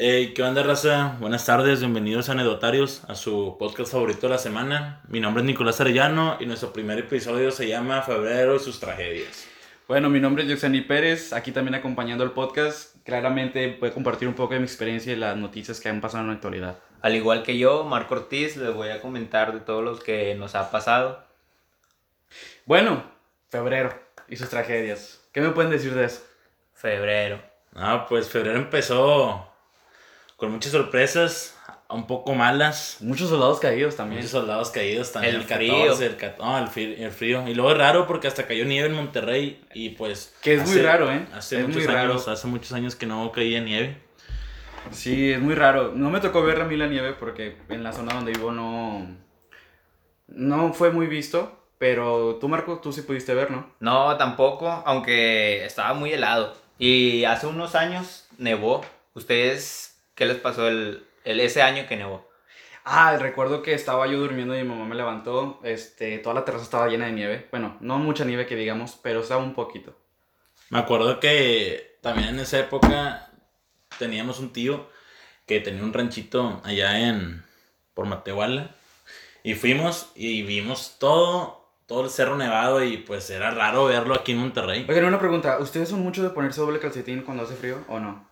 Hey, ¿qué onda, raza? Buenas tardes, bienvenidos a Anedotarios, a su podcast favorito de la semana. Mi nombre es Nicolás Arellano y nuestro primer episodio se llama Febrero y sus tragedias. Bueno, mi nombre es Yoxani Pérez, aquí también acompañando el podcast. Claramente voy a compartir un poco de mi experiencia y las noticias que han pasado en la actualidad. Al igual que yo, Marco Ortiz, les voy a comentar de todo lo que nos ha pasado. Bueno, febrero y sus tragedias. ¿Qué me pueden decir de eso? Febrero. Ah, pues febrero empezó con muchas sorpresas, un poco malas. Muchos soldados caídos también. Muchos soldados caídos también. El 14, frío. El, cat- no, el, fri- el frío. Y luego es raro porque hasta cayó nieve en Monterrey y pues... Que es muy raro, ¿eh? Hace Es muchos muy raro. años, hace muchos años que no caía nieve. Sí, es muy raro. No me tocó ver a mí la nieve porque en la zona donde vivo no... No fue muy visto, pero tú, Marco, tú sí pudiste ver, ¿no? No, tampoco, aunque estaba muy helado. Y hace unos años nevó. ¿Ustedes qué les pasó el, el ese año que nevó? Ah, recuerdo que estaba yo durmiendo y mi mamá me levantó. Este, toda la terraza estaba llena de nieve. Bueno, no mucha nieve que digamos, pero estaba un poquito. Me acuerdo que también en esa época teníamos un tío que tenía un ranchito allá en por Matehuala y fuimos y vimos todo todo el cerro nevado y pues era raro verlo aquí en Monterrey. Oigan, una pregunta. ¿Ustedes son mucho de ponerse doble calcetín cuando hace frío o no?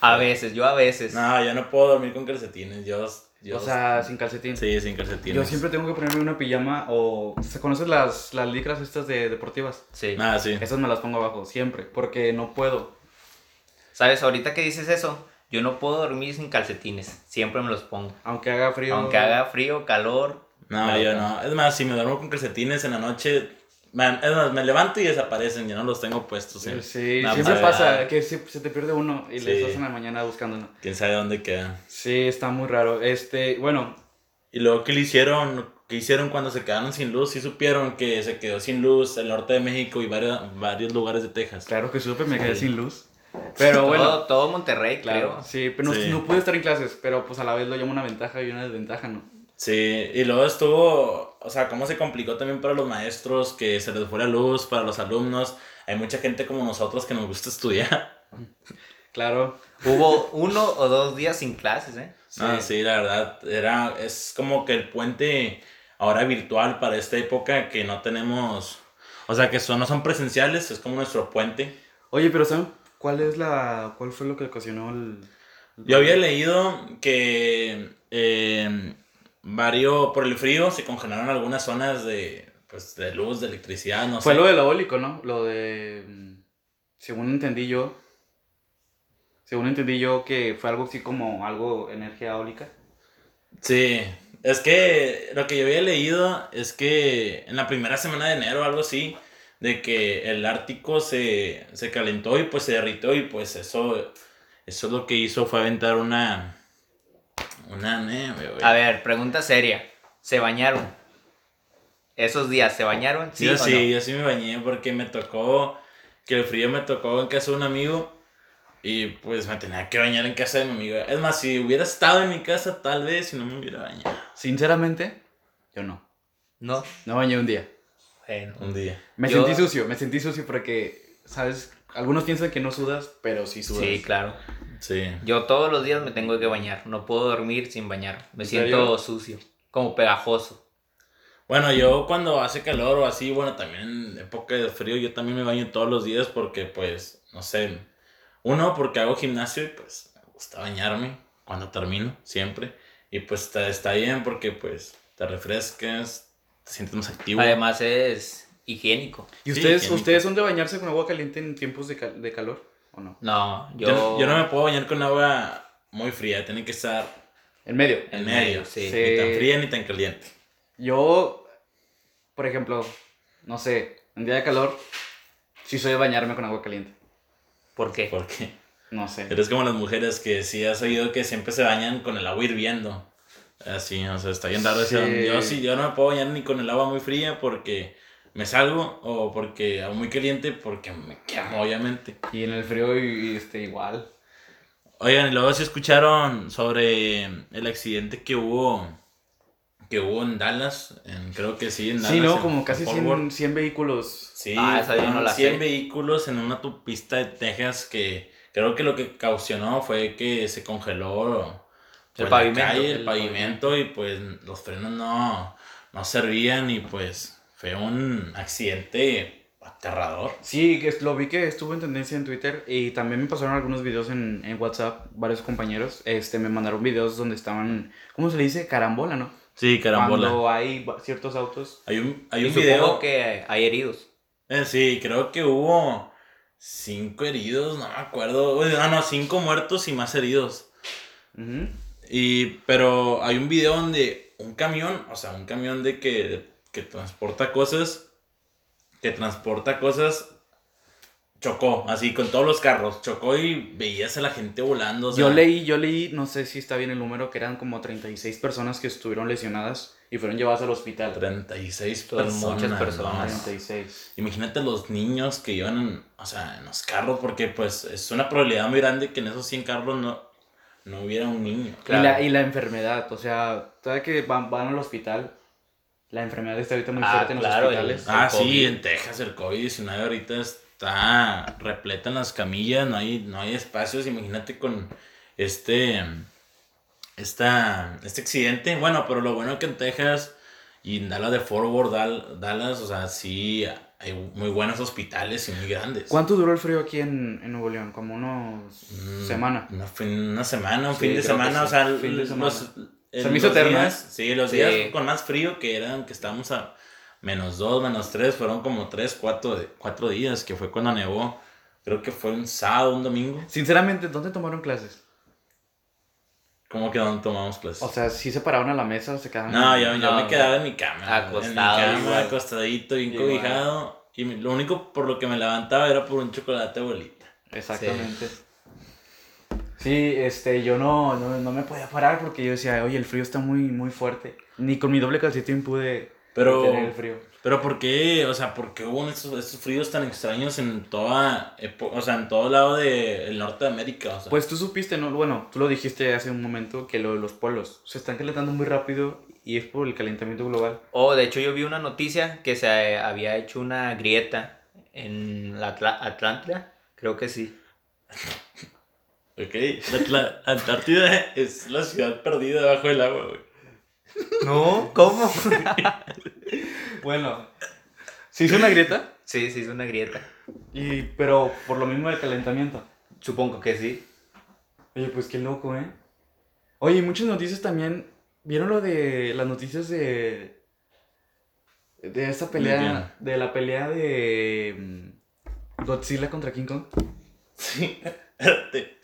A veces, yo a veces. No, yo no puedo dormir con calcetines. Yo, yo O sea, sin calcetín. sí, sin calcetines. Yo siempre tengo que ponerme una pijama o... ¿Se conoces las, las licras estas de deportivas? Sí. Ah, sí. Esas me las pongo abajo, siempre, porque no puedo. ¿Sabes? Ahorita que dices eso, yo no puedo dormir sin calcetines. Siempre me los pongo. Aunque haga frío. Aunque haga frío, calor. No, yo no. Es más, si me duermo con calcetines en la noche, me, es más, me levanto y desaparecen, ya no los tengo puestos. Sí, ¿sí? siempre pasa que se, se te pierde uno y le Sí. estás en la mañana buscándolo. Quién sabe dónde quedan. Sí, está muy raro. Este, bueno, Y luego, ¿qué le hicieron? ¿Qué hicieron cuando se quedaron sin luz? Sí supieron que se quedó sin luz el norte de México y varios, varios lugares de Texas. claro que supe, me quedé Sí. sin luz. Pero bueno, Todo, todo Monterrey, claro. creo. Sí, pero no, Sí. no pude estar en clases, pero pues a la vez lo llamo una ventaja y una desventaja, ¿no? Sí, y luego estuvo, o sea, cómo se complicó también para los maestros, que se les fue la luz, para los alumnos. Hay mucha gente como nosotros que nos gusta estudiar. Claro. Hubo uno o dos días sin clases, ¿eh? Ah, sí, la verdad, era, es como que el puente ahora virtual para esta época que no tenemos, o sea, que son, no son presenciales, es como nuestro puente. Oye, pero ¿saben cuál es la cuál fue lo que ocasionó el Yo había leído que eh, varios, por el frío se congelaron algunas zonas de, pues, de luz, de electricidad, no Fue sé. lo del eólico, ¿no? Lo de mm, según entendí yo según entendí yo que fue algo así como algo energía eólica. Sí, es que lo que yo había leído es que en la primera semana de enero, algo así, de que el Ártico se, se calentó y pues se derritió y pues eso, eso lo que hizo fue aventar una, una nieve, güey. A ver, pregunta seria. ¿Se bañaron? ¿Esos días se bañaron? Sí, yo o sí, no? yo sí me bañé porque me tocó, que el frío me tocó en casa de un amigo y pues me tenía que bañar en casa de mi amigo. Es más, si hubiera estado en mi casa tal vez si no me hubiera bañado Sinceramente, yo no. No. No bañé un día. Bueno. un día. Me Yo- sentí sucio, me sentí sucio porque sabes, algunos piensan que no sudas, pero sí sudas. Sí, claro. Sí. Yo todos los días me tengo que bañar. No puedo dormir sin bañar. Me ¿En siento serio? sucio. Como pegajoso. Bueno, yo cuando hace calor o así, bueno, también en época de frío, yo también me baño todos los días porque, pues, no sé, uno, porque hago gimnasio y pues me gusta bañarme cuando termino, siempre. Y pues está, está bien porque, pues, te refrescas, te sientes más activo. Además es higiénico. ¿Y Sí, ustedes, higiénico. ustedes son de bañarse con agua caliente en tiempos de, cal- de calor o no? No, yo... yo, no- yo no me puedo bañar con agua muy fría, tiene que estar En medio. en En medio, medio, sí. Sí. Ni tan fría ni tan caliente. Yo, por ejemplo, no sé, en día de calor, sí soy de bañarme con agua caliente. ¿Por qué? Porque No sé. eres como las mujeres que sí has oído que siempre se bañan con el agua hirviendo. Así, o sea, está bien raro. Sí. Yo sí, yo no me puedo bañar ni con el agua muy fría porque me salgo o porque agua muy caliente porque me quemo, obviamente. Y en el frío y, y, este, igual. Oigan, y luego si escucharon sobre el accidente que hubo que hubo en Dallas, en- creo que sí, en Dallas. Sí, ¿no? en- Como casi Fort 100, Worth. 100 vehículos. Sí, Ah, esa no la 100 sé. vehículos en una autopista de Texas que creo que lo que ocasionó fue que se congeló pues, El pavimento. calle, el El pavimento y pues los frenos no, no servían y pues fue un accidente aterrador. Sí, que lo vi que estuvo en tendencia en Twitter y también me pasaron algunos videos en, en WhatsApp, varios compañeros, este, me mandaron videos donde estaban, ¿cómo se le dice? Carambola, ¿no? Sí, carambola. Cuando hay ciertos autos. Hay un, hay un supongo video. que hay heridos. Eh, sí, creo que hubo cinco heridos, no me acuerdo. Ah, no, cinco muertos y más heridos. Y, pero hay un video donde un camión, o sea, un camión de que, que transporta cosas, que transporta cosas, chocó, así con todos los carros, chocó y veías a la gente volando. o sea, Yo leí, yo leí, no sé si está bien el número, que eran como 36 personas que estuvieron lesionadas y fueron llevadas al hospital. 36 Son personas. muchas personas. ¿no? 36. Imagínate los niños que iban en, o sea, en los carros, porque pues es una probabilidad muy grande que en esos 100 carros no, no hubiera un niño. Claro. Y, la, y la enfermedad, o sea, todavía que van, van al hospital, la enfermedad está ahorita muy Ah, fuerte en los claro, hospitales. el- Ah, sí, en Texas el COVID-19 ahorita está repleta en las camillas, no hay, no hay espacios, imagínate con este, esta, este accidente. Bueno, pero lo bueno que en Texas y en Dallas de Fort Worth, Dal- Dallas, o sea, sí hay muy buenos hospitales y muy grandes. ¿Cuánto duró el frío aquí en, en Nuevo León? Como unos Mm, semana. Una, fin- una semana, un Sí, fin de semana, sí, o sea, fin de semana. Se me hizo eterno, días- ¿eh? Sí, los Sí. días con más frío que eran, que estábamos a menos dos, menos tres, fueron como tres, cuatro, de- cuatro días, que fue cuando nevó. Creo que fue un sábado, un domingo. Sinceramente, ¿dónde tomaron clases? ¿Cómo que no tomamos clases? O sea, ¿sí se pararon a la mesa o se quedaban? no, yo, yo no, me quedaba en mi cama. acostado, En mi cama, igual. acostadito, bien cobijado. Y lo único por lo que me levantaba era por un chocolate abuelita. Exactamente. Sí, este, yo no, no, no me podía parar porque yo decía, oye, el frío está muy, muy fuerte. Ni con mi doble calcetín pude Pero- detener el frío. Pero ¿por qué? O sea, ¿por qué hubo estos, estos fríos tan extraños en toda, o sea, en todo lado del norte de América? O sea, Pues tú supiste, ¿no? Bueno, tú lo dijiste hace un momento que lo de los polos se están calentando muy rápido y es por el calentamiento global. Oh, de hecho yo vi una noticia que se había hecho una grieta en la Atlántida. Creo que sí. ok, la Antártida es la ciudad perdida debajo del agua, güey. No, ¿cómo? Bueno, ¿se hizo una grieta? sí, sí, es una grieta. Y, pero por lo mismo del calentamiento. Supongo que sí. Oye, pues qué loco, ¿eh? Oye, muchas noticias también. ¿Vieron lo de las noticias de. de esta pelea. De la pelea de. mm, Godzilla contra King Kong? Sí.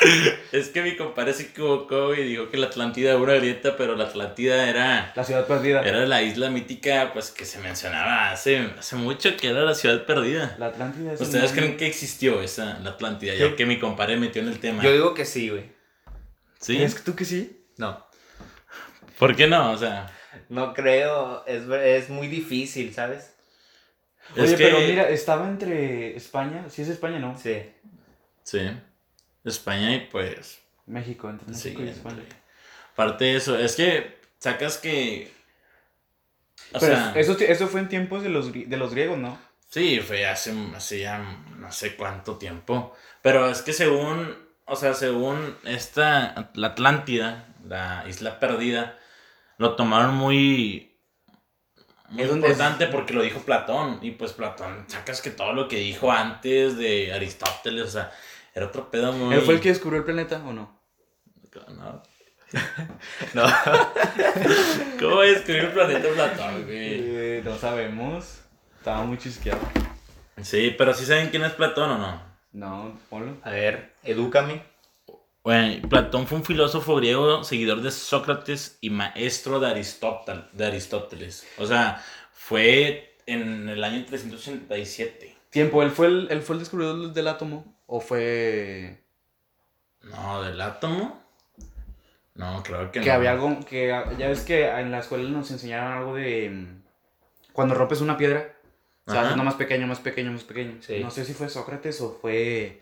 Es que mi compadre se equivocó y dijo que la Atlántida era una grieta, pero la Atlántida era, La ciudad perdida. era la isla mítica pues que se mencionaba hace, hace mucho que era la ciudad perdida. La Atlántida es ¿Ustedes creen que existió esa, la Atlántida? Ya Yo- que mi compadre metió en el tema. Yo digo que sí, güey. ¿Sí? ¿Crees que tú que sí? No. ¿Por qué no? O sea, No creo. Es, es muy difícil, ¿sabes? es Oye, que... pero mira, estaba entre España. Sí, es España, ¿no? Sí. Sí. España y pues... México, entre Sí, México y España. Aparte de eso, es que sacas que... O Pero sea, eso, eso fue en tiempos de los, de los griegos, ¿no? sí, fue hace, hace ya no sé cuánto tiempo. Pero es que según, o sea, según esta, la Atlántida, la isla perdida, lo tomaron muy... Muy Es importante es- porque lo dijo Platón. Y pues Platón, sacas que todo lo que dijo antes de Aristóteles, o sea, era otro pedo muy... ¿Él fue el que descubrió el planeta o no? No. No. ¿Cómo voy a escribir el planeta Platón, güey? Eh, no sabemos. Estaba muy chisqueado. Sí, pero sí saben quién es Platón o no. No, ponlo. A ver, edúcame. Bueno, Platón fue un filósofo griego, seguidor de Sócrates y maestro de, Aristótel- de Aristóteles. O sea, fue en el año 387. Tiempo, ¿él fue el, él fue el descubridor del átomo? ¿O fue No, del átomo. No, creo que, que no. había algo que ya ves que en la escuela nos enseñaron algo de mm, cuando rompes una piedra, o sea, haciendo más pequeño, más pequeño, más pequeño. Sí. No sé si fue Sócrates o fue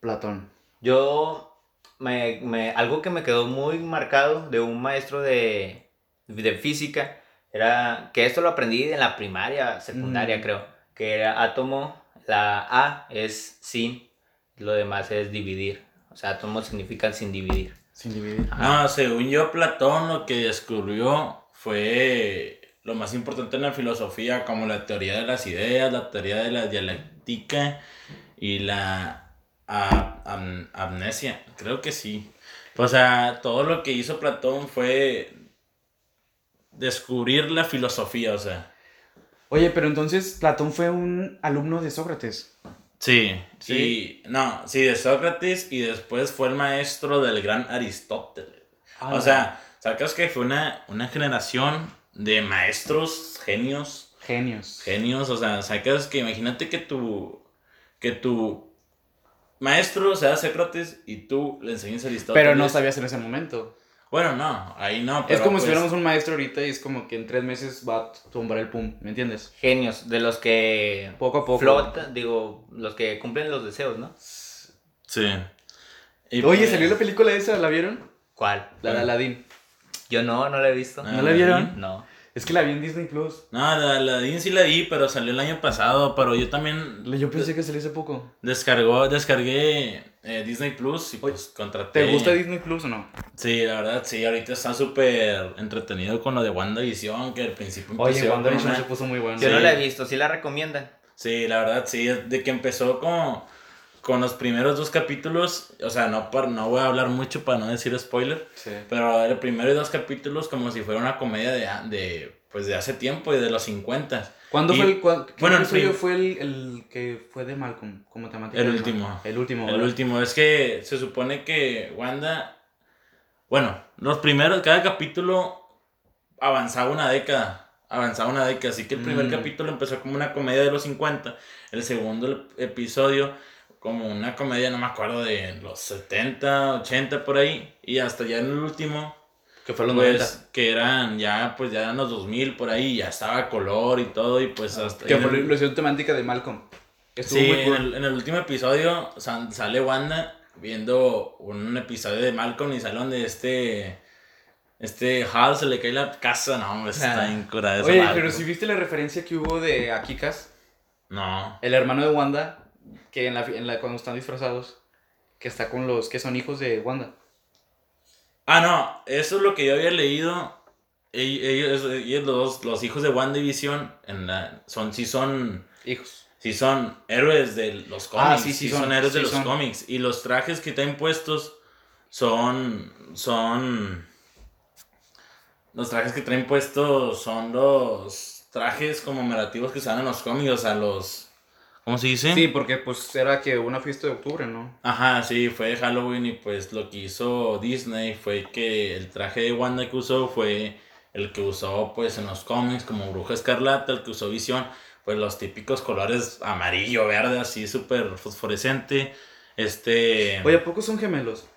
Platón. Yo, me, me- algo que me quedó muy marcado de un maestro de, de física era que esto lo aprendí en la primaria, secundaria, Mm. creo. Que era átomo, la A es sin, lo demás es dividir. O sea, átomos significan sin dividir. Sin dividir. No, según yo, Platón lo que descubrió fue lo más importante en la filosofía, como la teoría de las ideas, la teoría de la dialéctica y la a- am- amnesia. Creo que sí. O sea, todo lo que hizo Platón fue descubrir la filosofía, o sea. Oye, pero entonces Platón fue un alumno de Sócrates. Sí, Sí. Y, no, sí, de Sócrates y después fue el maestro del gran Aristóteles. Ah, O sea, sacas que fue una, una generación de maestros, genios, Genios. genios, o sea, sacas que imagínate que tu, que tu maestro sea Sócrates y tú le enseñes a Aristóteles. Pero no sabías en ese momento. Bueno, no, ahí no. es pero como si pues, tuviéramos un maestro ahorita y es como que en tres meses va a tumbar el pum, ¿me entiendes? Genios, de los que Poco a poco. flotan, digo, los que cumplen los deseos, ¿no? Sí. Y Oye, pues- salió la película esa, ¿la vieron? ¿Cuál? La de Aladdin. Yo no, no la he visto. Ah, ¿No la vieron? No. Es que la vi en Disney Plus. No, la, la DIN sí la vi, pero salió el año pasado, pero yo también Yo pensé que salió hace poco. descargó, descargué eh, Disney Plus y pues contraté. ¿Te gusta Disney Plus o no? Sí, la verdad, sí, ahorita está súper entretenido con lo de WandaVision, que al principio Oye, empezó WandaVision con se puso muy bueno. Yo Sí. no la he visto, ¿sí la recomiendan? Sí, la verdad, sí, de que empezó como con los primeros dos capítulos, o sea, no, par- no voy a hablar mucho para no decir spoiler, Sí. pero el primero y dos capítulos como si fuera una comedia de, de pues de hace tiempo y de los 50. ¿Cuándo Y- fue el, cua- bueno, el prim- fue el, el que fue de Malcolm como temática? El último. Malcolm? El último. El ¿verdad? último, es que se supone que Wanda, bueno, los primeros, cada capítulo avanzaba una década, avanzaba una década, así que el primer Mm. capítulo empezó como una comedia de los 50, el segundo ep- episodio como una comedia, no me acuerdo, de los 70, 80 por ahí, y hasta ya en el último, Que fue los pues, 90. que eran ya, pues ya eran los 2000 por ahí, ya estaba color y todo, y pues hasta... Que fue la hicieron temática de Malcolm. Estuvo Sí, muy en cool. el, en el último episodio sale Wanda viendo un episodio de Malcolm y sale donde este. Este Hal se le cae la casa. No, hombre, está Ah. bien curada esa Oye, Malcolm. pero si viste la referencia que hubo de Akikas, No. el hermano de Wanda, que en la, en la cuando están disfrazados, que está con los que son hijos de Wanda. Ah, no, eso es lo que yo había leído. Ell- Ellos, ellos los, los hijos de Wanda y Vision en la, son, sí son. Hijos. Sí son héroes de los cómics. Ah, sí, sí sí son, son, héroes de sí los son. cómics. Y los trajes que traen puestos son. Son. Los trajes que traen puestos son los trajes conmemorativos que se dan en los cómics. O sea, los. ¿Cómo se dice? Sí, porque pues era que una fiesta de octubre, ¿no? Ajá, sí, fue de Halloween y pues lo que hizo Disney fue que el traje de Wanda que usó fue el que usó pues en los cómics como Bruja Escarlata, el que usó Visión, pues los típicos colores amarillo, verde, así súper fosforescente. Este... Oye, ¿a poco son gemelos?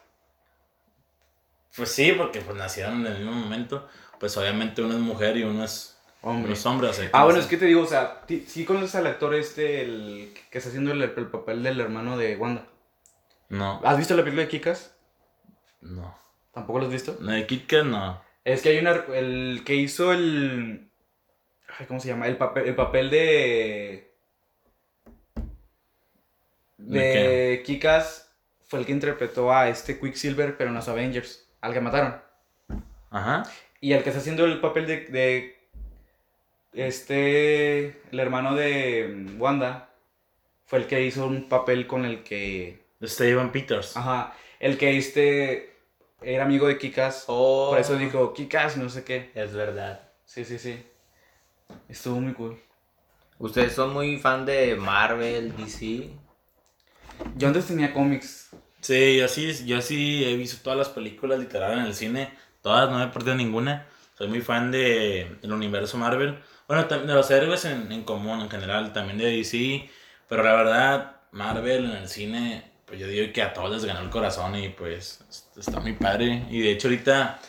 Pues sí, porque pues nacieron en el mismo momento. Pues obviamente uno es mujer y uno es Hombre. uno es hombre. o sea, Ah, bueno, es que te digo, o sea, sí conoces al actor este, el que está haciendo el, el papel del hermano de Wanda. No, ¿Has visto la película de Kikas? no. ¿Tampoco lo has visto? No, de Kit Kat no. Es que hay una. El que hizo el. Ay, ¿Cómo se llama? El papel, el papel de. ¿De De Kikas fue el que interpretó a este Quicksilver, pero en los Avengers. Al que mataron. Ajá. Y el que está haciendo el papel de. de este. El hermano de mm, Wanda. Fue el que hizo un papel con el que. Steven Peters. Ajá. El que este. Era amigo de Kikas. Oh, Por eso dijo Kikas, no sé qué. Es verdad. Sí, sí, sí. Estuvo muy cool. ¿Ustedes son muy fan de Marvel, DC? Yo antes tenía cómics. Sí, yo sí, yo sí he visto todas las películas literal en el cine. Todas, no me he perdido ninguna. Soy muy fan de, del universo Marvel. Bueno, de los héroes en, en común, en general, también de DC. Pero la verdad, Marvel en el cine, pues yo digo que a todos les ganó el corazón y pues está muy padre. Y de hecho ahorita,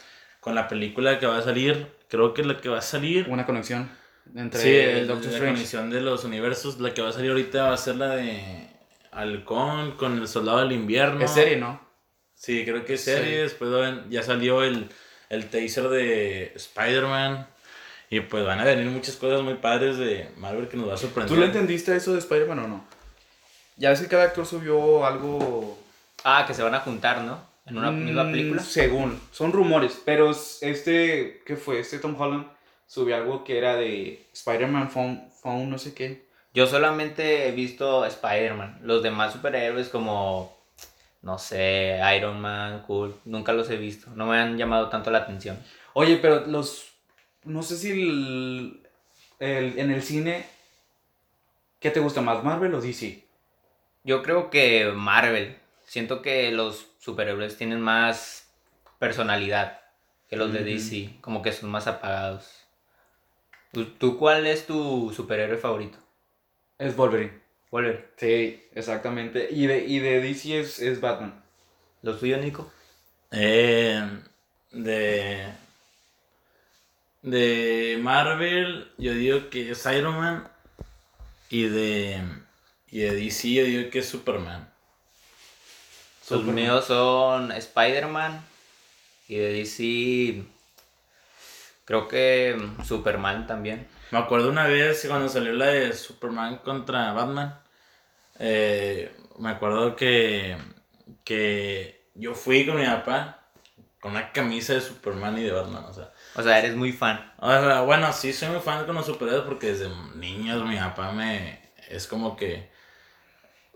con la película que va a salir, creo que la que va a salir... Una conexión entre Sí, el Doctor la conexión de los universos, la que va a salir ahorita va a ser la de Halcón con el Soldado del Invierno. Es serie, ¿no? Sí, creo que es serie. Sí. Después ya salió el, el teaser de Spider-Man. Y pues van a venir muchas cosas muy padres de Marvel que nos va a sorprender. ¿Tú le entendiste eso de Spider-Man o no? Ya ves que cada actor subió algo. Ah, que se van a juntar, ¿no? En una misma Mm, película. Según, son rumores, pero este, ¿qué fue? Este Tom Holland subió algo que era de Spider-Man Phone, Phone, no sé qué. Yo solamente he visto Spider-Man. Los demás superhéroes como, no sé, Iron Man, Hulk, nunca los he visto. No me han llamado tanto la atención. Oye, pero los, no sé si el, el- en el cine, ¿qué te gusta más, Marvel o DC? Yo creo que Marvel. Siento que los superhéroes tienen más personalidad que los de. DC. Como que son más apagados. ¿Tú, tú cuál es tu superhéroe favorito? Es Wolverine. Wolverine. Sí, exactamente. Y de, y de DC es, es Batman. ¿Lo tuyo, Nico? Eh, de. De Marvel, yo digo que es Iron Man. Y de. Y de DC, yo digo que es Superman. Superman. míos son Spider-Man. Y de DC. Creo que Superman también. Me acuerdo una vez cuando salió la de Superman contra Batman. eh, me acuerdo que. Que yo fui con mi papá con una camisa de Superman y de Batman, o sea. O sea, eres muy fan. O sea, bueno, sí soy muy fan con los superhéroes porque desde niños mi papá me... Es como que...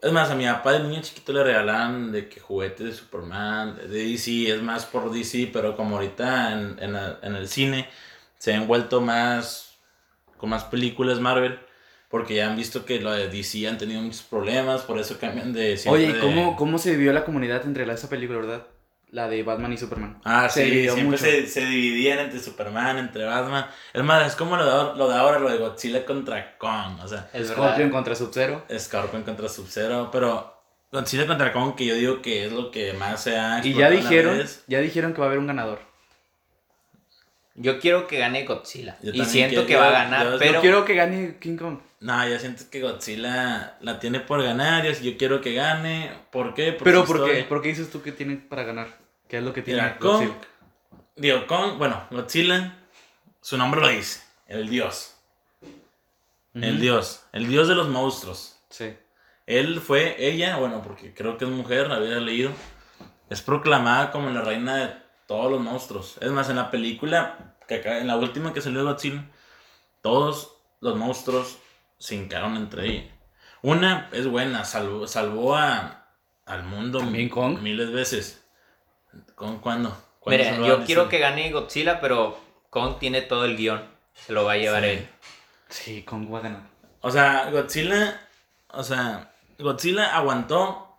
Es más, a mi papá de niño chiquito le regalaban de que juguetes de Superman, de DC, es más por DC, pero como ahorita en, en, la- en el cine se han vuelto más... con más películas Marvel, porque ya han visto que lo de DC han tenido muchos problemas, por eso cambian de... Oye, ¿y de- ¿cómo, ¿cómo se dividió la comunidad entre la- esa película, verdad? La de Batman y Superman. Ah, Se sí, siempre mucho. se, se dividían entre Superman, entre Batman. Es más, es como lo de, ahora- lo de ahora, lo de Godzilla contra Kong. O sea, Scorpion verdad. contra Sub-Zero. Scorpion contra Sub-Zero. Pero Godzilla contra Kong, que yo digo que es lo que más se ha Y ya dijeron, ya dijeron que va a haber un ganador. Yo quiero que gane Godzilla. Yo y siento quiero- que va a ganar, yo pero Yo quiero que gane King Kong. No, yo siento que Godzilla la tiene por ganar. Yo, yo quiero que gane. ¿Por qué? Pero ¿por qué? ¿por qué dices tú que tiene para ganar? ¿Qué es lo que tiene Mira, Kong, Godzilla? digo, Kong, bueno, Godzilla, su nombre lo dice, el dios. El dios, el dios de los monstruos. Sí. Él fue, ella, bueno, porque creo que es mujer, había leído, es proclamada como la reina de todos los monstruos. Es más, en la película, que acá, en la última que salió de Godzilla, todos los monstruos se hincaron entre ellos. Una es buena, salvó, salvó a, al mundo miles de veces. ¿Con cuándo? ¿Cuándo Mira, yo quiero que gane Godzilla, pero Kong tiene todo el guion. Se lo va a llevar Sí. él. Sí, Kong va a ganar. O sea, Godzilla, o sea, Godzilla aguantó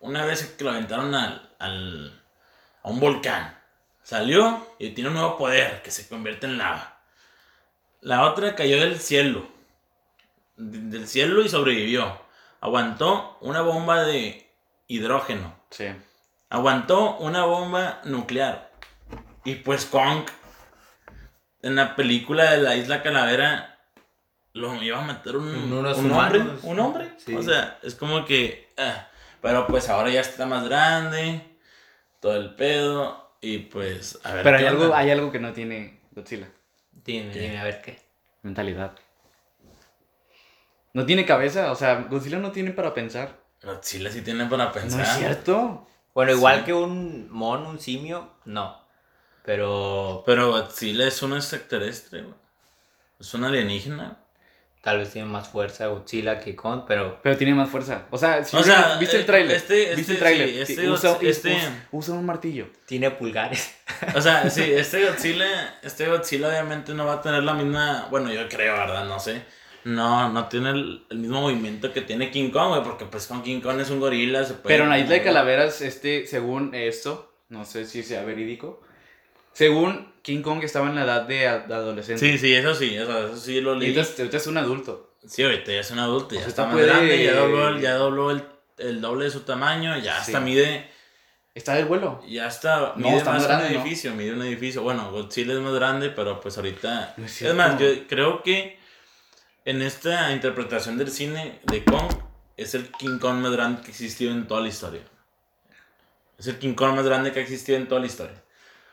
una vez que lo aventaron al, al- a un volcán. Salió y tiene un nuevo poder que se convierte en lava. La otra cayó del cielo. De- Del cielo y sobrevivió. Aguantó una bomba de hidrógeno. Sí. Aguantó una bomba nuclear. Y pues Kong, en la película de la Isla Calavera, lo iba a matar un, Un- hombre. Un hombre. Sí. O sea, es como que... ah, pero pues ahora ya está más grande. Todo el pedo. Y pues... A ver Pero hay algo, hay algo que no tiene Godzilla. ¿Qué? dime, a ver qué. Mentalidad. No tiene cabeza, o sea, Godzilla no tiene para pensar. Godzilla sí tiene para pensar. No es cierto. Bueno, igual Sí. que un mono, un simio, no. Pero Pero Godzilla es un extraterrestre, güey. Es un alienígena. tal vez tiene más fuerza Godzilla que Kong, pero Pero tiene más fuerza. O sea, si O viste- sea, ¿viste eh, el tráiler? este- ¿Viste este, el tráiler? sí, este usa, este- usa- usa un martillo. tiene pulgares. O sea, sí, este Godzilla, este Godzilla obviamente no va a tener la misma, bueno, yo creo, ¿verdad? No sé. No, no tiene el, el mismo movimiento que tiene King Kong, güey, porque pues con King Kong es un gorila, se puede Pero en la isla de. Calaveras, este, según esto, no sé si sea verídico, según King Kong estaba en la edad de, de adolescente. Sí, sí, eso sí, eso, eso sí lo Y leí. ahorita, ahorita es un adulto. Sí, ahorita ya es un adulto, ya O sea, está más puede- grande, ya dobló, ya dobló el, el doble de su tamaño, ya Sí. hasta mide, Está del vuelo. ya está, No, mide está más un grande, ¿no? edificio, mide un edificio. Bueno, Godzilla es más grande, pero pues ahorita... No es más, yo creo que en esta interpretación del cine de Kong es el King Kong más grande que ha existido en toda la historia. Es el King Kong más grande que ha existido en toda la historia.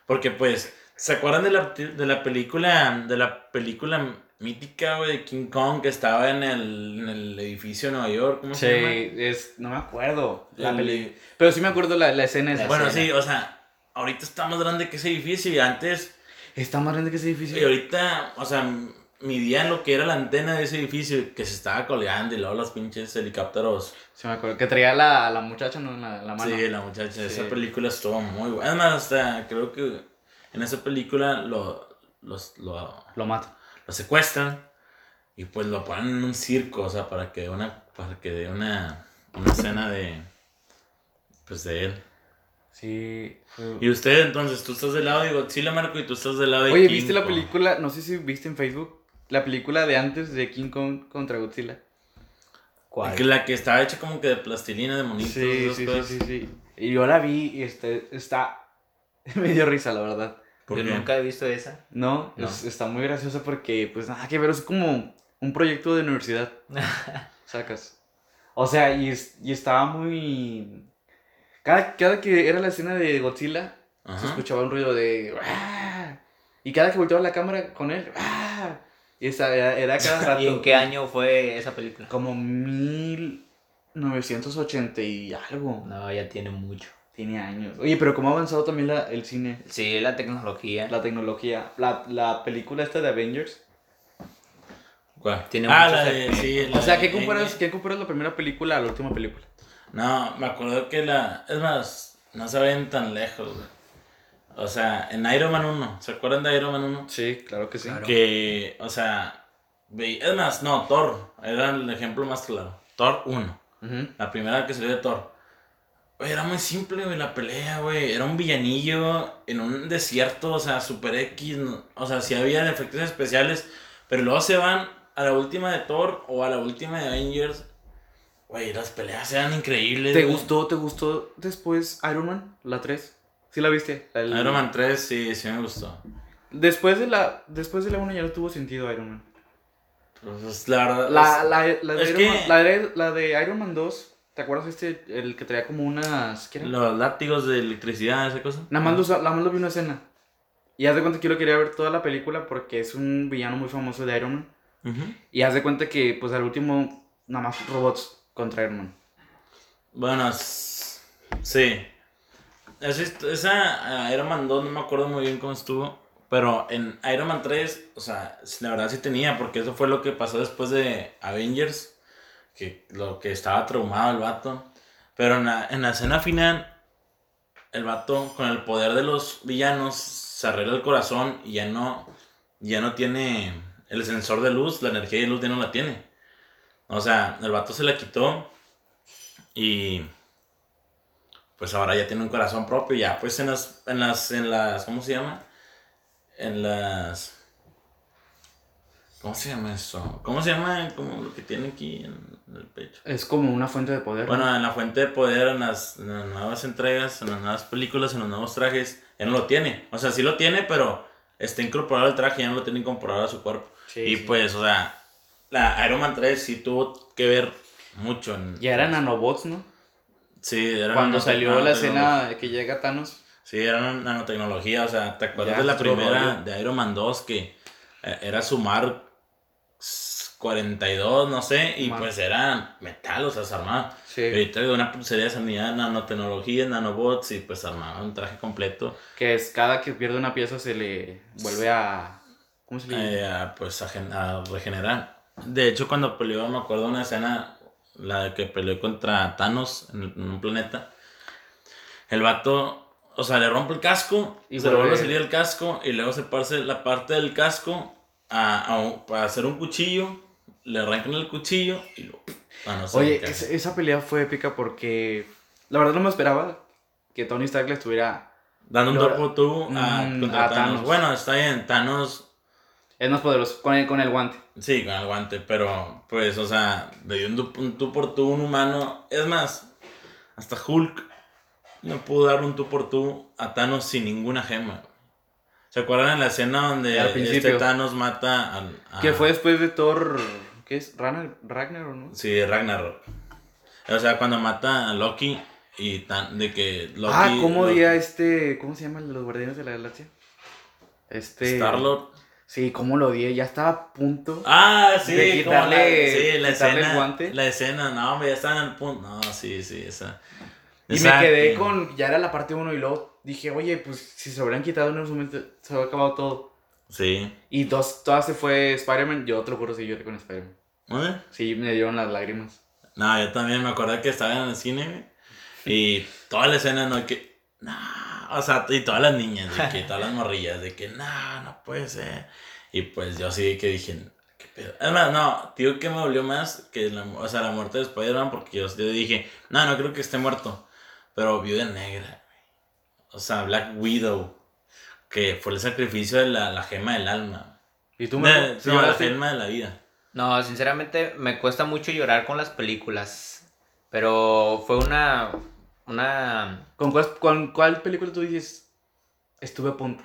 Porque pues ¿Se acuerdan de la, de la película, de la película mítica, güey, de King Kong que estaba en el, en el edificio de Nueva York? ¿Cómo Sí, se llama? es, no me acuerdo. La El- peli- Pero sí me acuerdo la, la escena esa. Bueno, escena. sí, o sea, ahorita está más grande que ese edificio y antes, Está más grande que ese y edificio. ahorita, o sea, midían lo que era la antena de ese edificio que se estaba colgando y luego los pinches helicópteros. Sí me acuerdo. Que traía la, la muchacha, ¿no? La, la mano. Sí, la muchacha, esa película estuvo muy buena. Además, hasta creo que en esa película lo, los, lo, Lo mato. lo secuestran y pues lo ponen en un circo, o sea, para que dé una, para que dé una, una escena de, pues de él. Sí. Y usted, entonces, tú estás del lado de Godzilla, Marco, y tú estás del lado de Oye, King ¿viste la película? No sé si viste en Facebook. La película de antes de King Kong contra Godzilla. ¿Cuál? Que la que estaba hecha como que de plastilina, de monitos. Sí, sí, sí, cosas. sí, sí. Y yo la vi y este, está... Me dio risa, la verdad. ¿Por Yo qué? nunca he visto esa. No, No. es- está muy graciosa porque, pues, nada que ver, es como un proyecto de universidad. Sacas. O sea, y, es- y estaba muy... Cada, cada que era la escena de Godzilla, Ajá. se escuchaba un ruido de... Y cada que volteaba la cámara con él... "Ah". Y esa era, era cada rato. ¿Y en qué año fue esa película? Como 1980 y algo. No, ya tiene mucho. Tiene años. Oye, pero cómo ha avanzado también la- el cine, Sí, la tecnología. la tecnología. La, la película esta de Avengers. ¿Cuál? Tiene ah, la de, sí, la O sea, ¿qué comparas. ¿qué comparas la primera película a la última película? No, me acuerdo que la. Es más, no se ven tan lejos, güey. O sea, en Iron Man 1, ¿se acuerdan de Iron Man 1? Sí, claro que sí. Claro. Que, o sea, ve- es más, no, Thor, era el ejemplo más claro. Thor 1, Ujú. la primera que salió de Thor. Güey, era muy simple, güey, la pelea, güey. Era un villanillo en un desierto, o sea, super X. no- O sea, sí había efectos especiales, pero luego se van a la última de Thor o a la última de Avengers. Güey, las peleas eran increíbles. ¿Te güey. gustó, te gustó después Iron Man, la 3? ¿Sí la viste? El- Iron Man 3, sí, sí me gustó. Después de la, después de la 1 ya no tuvo sentido Iron Man. Pues, la verdad. La, la, la de Iron que- Man, la, de, la de Iron Man 2, ¿te acuerdas este? El que traía como unas... ¿qué era? los látigos de electricidad, esa cosa. Nada más, lo, nada más lo vi una escena. Y haz de cuenta que yo lo quería ver toda la película porque es un villano muy famoso de Iron Man. Y haz de cuenta que, pues al último, nada más robots contra Iron Man. Bueno, sí. Esa, ah, Iron Man 2 no me acuerdo muy bien cómo estuvo. Pero en Iron Man 3, o sea, la verdad sí tenía, porque eso fue lo que pasó después de Avengers. Que lo que estaba traumado el vato. Pero en la, en la escena final, el vato con el poder de los villanos se arregla el corazón y ya no, ya no tiene el sensor de luz, la energía de luz ya no la tiene. O sea, el vato se la quitó y pues ahora ya tiene un corazón propio, ya pues en las, en las, en las, ¿cómo se llama? En las, ¿cómo se llama eso? ¿Cómo se llama? Como lo que tiene aquí en el pecho. Es como una fuente de poder. Bueno, ¿no? en la fuente de poder, en las, en las nuevas entregas, en las nuevas películas, en los nuevos trajes, ya no lo tiene. O sea, sí lo tiene, pero está incorporado al traje, ya no lo tiene incorporado a su cuerpo. Sí, y sí. pues, o sea, la Iron Man 3 sí tuvo que ver mucho en... Ya eran nanobots, ¿no? Sí, era Cuando salió la escena de que llega Thanos. Sí, era nanotecnología, o sea, ¿te acuerdas Ya, de la primera rollo. de Iron Man 2 que eh, era sumar 42, no sé, y Ma. pues era metal, o sea, se armaba. Sí. Y ahorita de una pulsería de sanidad, nanotecnología, nanobots y pues armaba un traje completo, Que es cada que pierde una pieza se le vuelve a. ¿Cómo se le llama? eh, pues a, a regenerar. De hecho, cuando peleó, me acuerdo de una escena, la que peleó contra Thanos en, en un planeta. El vato, o sea, le rompe el casco, Y se le vuelve a salir el casco y luego se parte la parte del casco a, a un- para hacer un cuchillo, le arrancan el cuchillo y lo... Thanos se Oye, esa, pelea fue épica porque. La verdad no me esperaba que Tony Stark le estuviera. Dando un lo- topo tú a, Mm, a. Thanos. Bueno, está bien, Thanos Es más poderoso. Con el, con el guante. Sí, con el guante, pero pues, o sea, dio un, un tú por tú un humano. Es más, hasta Hulk no pudo dar un tú por tú a Thanos sin ninguna gema. ¿Se acuerdan en la escena donde Al este. Thanos mata al. a- Que fue después de Thor. ¿Qué es? ¿Ragnar, Ragnar o no? Sí, Ragnarok. O sea, cuando mata a Loki y tan, de que Loki. ah, ¿cómo Loki- diría este. ¿Cómo se llama el de los Guardianes de la Galaxia? Este. Star-Lord. Sí, cómo lo odié, ya estaba a punto. Ah, sí, De como la, quitarle- sí, la quitarle el escena. guante. La escena, no, hombre, ya estaba en el punto. No, sí, sí, esa. y esa me quedé que- con. Ya era la parte 1 y luego dije, oye, pues si se lo hubieran quitado en ese momento, se había acabado todo. Sí. Y dos, todas se fue Spider-Man. Yo te lo juro, sí lloré con Spider-Man. ¿Eh? Sí, me dieron las lágrimas. No, yo también me acuerdo que estaba en el cine, Y toda la escena, no, que. No, o sea, y todas las niñas, de que todas las morrillas, de que no, no puede ser. Y pues yo sí que dije, ¿qué pedo? Además, no, digo que me dolió más que la, o sea, la muerte de Spider-Man, porque yo, yo dije, no, no creo que esté muerto. Pero Viuda Negra. O sea, Black Widow, que fue el sacrificio de la, la gema del alma. ¿Y tú De- me no, la gema de la vida. No, sinceramente me cuesta mucho llorar con las películas. Pero fue una. Una. ¿Con cuál, con cuál película tú dices? Estuve a punto.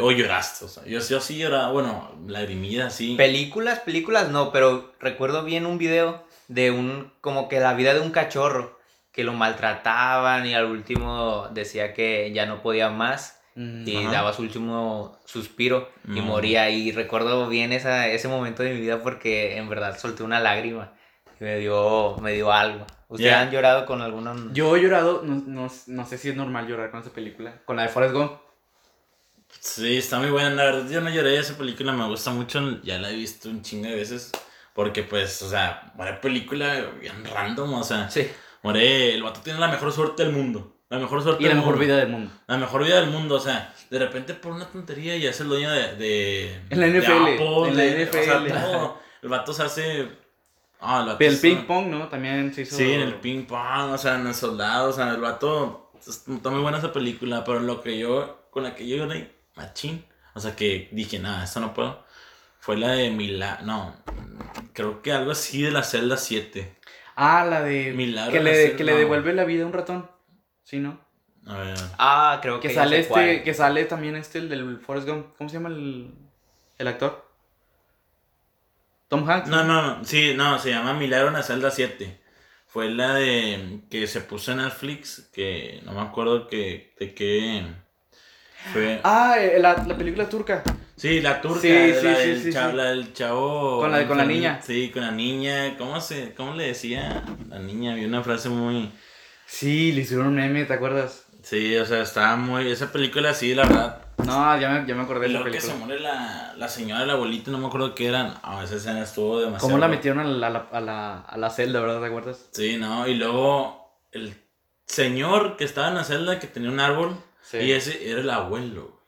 O lloraste, o sea, yo, yo sí lloraba, bueno, lagrimilla, sí. Películas, películas no, pero recuerdo bien un video de un. Como que la vida de un cachorro. Que lo maltrataban y al último decía que ya no podía más. Mm, y Ajá. daba su último suspiro y Mm. moría. Y recuerdo bien esa, ese momento de mi vida porque en verdad solté una lágrima y me dio, me dio algo. ¿Ustedes Ya. han llorado con alguna? Yo he llorado, no, no, no sé si es normal llorar con esa película. Con la de Forrest Gump. Sí, está muy buena, la verdad, yo no lloré de esa película, me gusta mucho, ya la he visto un chingo de veces. Porque pues, o sea, muere película bien random, o sea, Sí. muere, el vato tiene la mejor suerte del mundo. La mejor suerte Y la del mejor mundo. vida del mundo. La mejor vida del mundo, o sea, de repente por una tontería ya es el dueño de. de En la de NFL, Apple, en la de- o sea, NFL. todo. El vato se hace. Ah, el vato El se- ping pong, ¿no? También se hizo. Sí, en el ping pong, o sea, en el soldado, o sea, el vato. Está muy buena esa película, pero lo que yo. Con la que yo lloré, machín. O sea, que dije, nada, esto no puedo. Fue la de Mila. No, creo que algo así de la celda 7. Ah, la de. Milagro que le, celda, que le devuelve la vida a un ratón. Sí, ¿no? A ver. Ah, creo que, Que sale este. cuál. Que sale también este, el del Forrest Gump. ¿Cómo se llama el, el actor? Tom Hanks. No, no, no, sí, no, se llama Milagro en la celda 7. Fue la de que se puso en Netflix, que no me acuerdo que, de qué fue. Ah, eh, la, la película turca. Sí, la turca, Sí, la, sí, del chavo, sí. la del chavo. Con la- con la niña. Sí, con la niña. ¿Cómo, se, ¿Cómo le decía? La niña, había una frase muy... Sí, le hicieron un meme, ¿te acuerdas? Sí, o sea, estaba muy... Esa película sí, la verdad. No, ya me, ya me acordé de esa luego que se película. muere la, la señora, la abuelita, no me acuerdo qué eran. Ah, esa escena estuvo demasiado... ¿Cómo la metieron a la, a la, a la, a la celda, verdad? ¿Te acuerdas? Sí, no, y luego el señor que estaba en la celda que tenía un árbol Sí. y ese era el abuelo.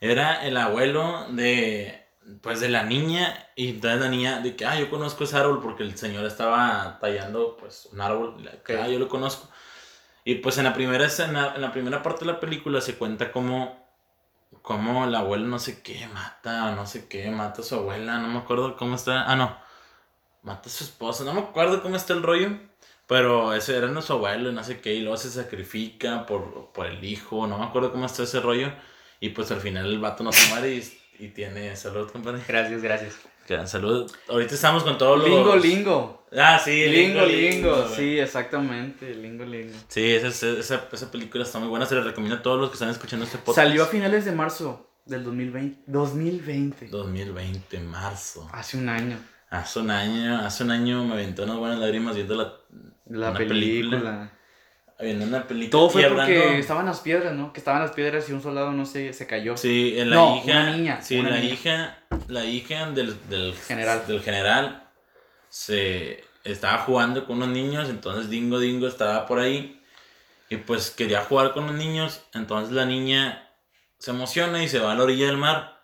Era el abuelo de pues de la niña y entonces la niña de que ah yo conozco ese árbol porque el señor estaba tallando pues un árbol la- que, ah yo lo conozco. Y pues en la primera escena, en la primera parte de la película se cuenta cómo cómo el abuelo no sé qué mata, no sé qué, mata a su abuela, no me acuerdo cómo está. Ah, no. Mata a su esposa, no me acuerdo cómo está el rollo. Pero ese era nuestro abuelo no sé qué, y luego se sacrifica por, por el hijo, no me acuerdo cómo está ese rollo. Y pues al final el vato no se muere y, y tiene salud, compadre. Gracias, gracias. Que Salud. Ahorita estamos con todos los... Lingo, lingo. Ah, sí, Lingo, lingo. Sí, exactamente. Lingo, lingo. Sí, esa, esa, esa, película está muy buena, se la recomiendo a todos los que están escuchando este podcast. Salió a finales de marzo del 2020. 2020. 2020, marzo. Hace un año. Hace un año, hace un año me aventó unas buenas lágrimas viendo la, La Una película. película. viendo una película. Todo fue porque hablando- estaban las piedras, ¿no? Que estaban las piedras y un soldado no sé, se cayó. Sí, en la No, hija. una niña, Sí, una la niña. hija. La hija del, del General. Del general se estaba jugando con unos niños. Entonces Dingo Dingo estaba por ahí. Y pues quería jugar con los niños. Entonces la niña se emociona y se va a la orilla del mar.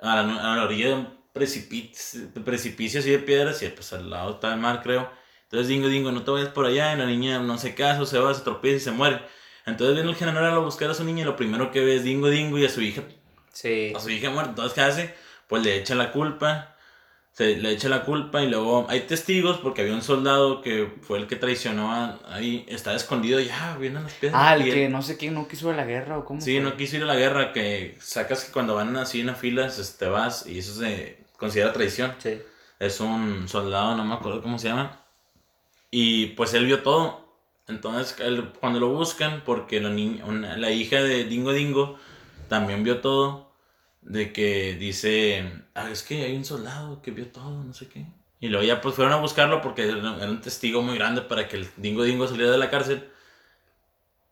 A la, a la orilla de un precipicio, precipicio así de piedras. Y pues al lado está el mar, creo. Entonces Dingo Dingo, no te vayas por allá. Y la niña no hace caso, se va, se tropieza y se muere. Entonces viene el general a buscar a su niña y lo primero que ve es Dingo Dingo y a su hija Sí. a su hija muerta. Entonces, ¿qué hace? Pues le echa la culpa. Se le echa la culpa y luego hay testigos porque había un soldado que fue el que traicionó a- ahí. Estaba escondido ya, vienen las piedras. Ah, el y él- que no sé qué, no quiso ir a la guerra o cómo. Sí, fue? no quiso ir a la guerra, que sacas que cuando van así en filas este, te vas y eso se considera traición. Sí. Es un soldado, no me acuerdo cómo se llama. Y pues él vio todo. Entonces, él- cuando lo buscan, porque la, niña, una- la hija de Dingo Dingo también vio todo, de que dice, ah, es que hay un soldado que vio todo, no sé qué. Y luego ya pues fueron a buscarlo porque era un testigo muy grande para que el Dingo Dingo saliera de la cárcel.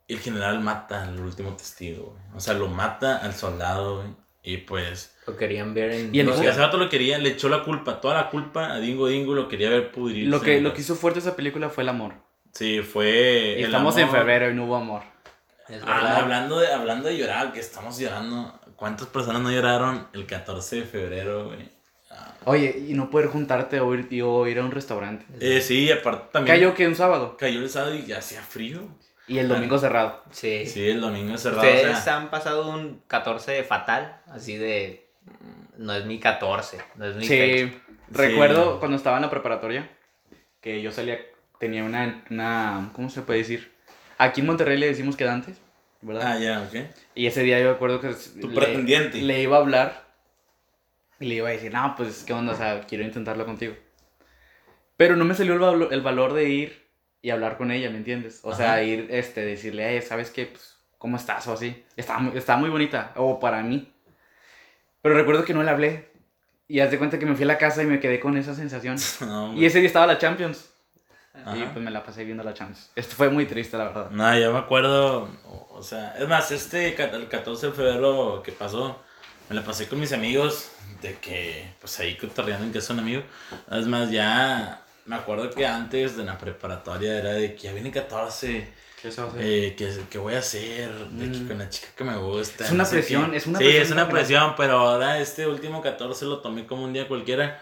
Y el general mata al último testigo, güey. O sea, lo mata al soldado, güey. Y pues... Lo querían ver en... Y el vato lo quería, le echó la culpa, toda la culpa a Dingo Dingo, lo quería ver pudrirse. Lo que, lo que hizo fuerte esa película fue el amor. Sí, fue. Y el estamos en febrero y no hubo amor. Es Ah, verdad. hablando, de, hablando de llorar, que estamos llorando. ¿Cuántas personas no lloraron el 14 de febrero, güey? Ah. Oye, y no poder juntarte o ir, o ir a un restaurante. Eh, sí, aparte también. Cayó que un sábado Cayó el sábado y ya hacía frío. y el domingo cerrado. Sí. Sí, el domingo cerrado. Ustedes o sea, han pasado un 14 fatal, así de... mm, No es mi 14, no es mi Sí, fecha. recuerdo cuando estaba en la preparatoria que yo salía, tenía una, una, ¿cómo se puede decir? Aquí en Monterrey le decimos quedantes, ¿verdad? Ah, ya, ok. Y ese día yo me acuerdo que Tu le, pretendiente. le iba a hablar y le iba a decir, no, pues, ¿qué onda? O sea, quiero intentarlo contigo. Pero no me salió el, valo- el valor de ir y hablar con ella, ¿me entiendes? O sea, Ajá. ir, este, decirle, "Eh, ¿sabes qué? Pues, ¿cómo estás? O así. Estaba, muy- estaba muy bonita, o para mí. Pero recuerdo que no le hablé. Y haz de cuenta que me fui a la casa y me quedé con esa sensación. No, Y ese día estaba la Champions. Ajá. Y pues me la pasé viendo la Champions. Esto fue muy triste, la verdad. No, yo me acuerdo, o- sea, es más, este, el 14 de febrero que pasó, me la pasé con mis amigos, de que, pues ahí cotorreando en que son amigos. Es más, ya, me acuerdo que antes de la preparatoria era de que ya viene 14, eh, que, que voy a hacer, de que Mm. con la chica que me gusta. Es una no presión, qué. es una Sí, presión es una que presión, pero ahora este último 14 lo tomé como un día cualquiera.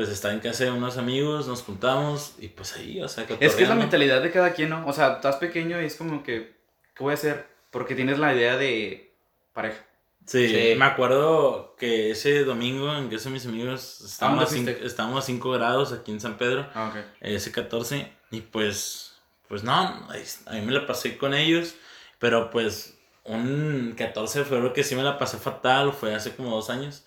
Pues estaba en casa de unos amigos, nos juntamos y pues ahí, o sea, Es que es la mentalidad de cada quien, ¿no? O sea, estás pequeño y es como que, ¿qué voy a hacer? Porque tienes la idea de pareja. Sí, Sí. me acuerdo que ese domingo en que son mis amigos estábamos, a cinco, estábamos a 5 grados aquí en San Pedro, Ah, ok. ese 14, y pues, pues no, ahí- a mí me la pasé con ellos, pero pues un 14 de febrero que sí me la pasé fatal fue hace como dos años,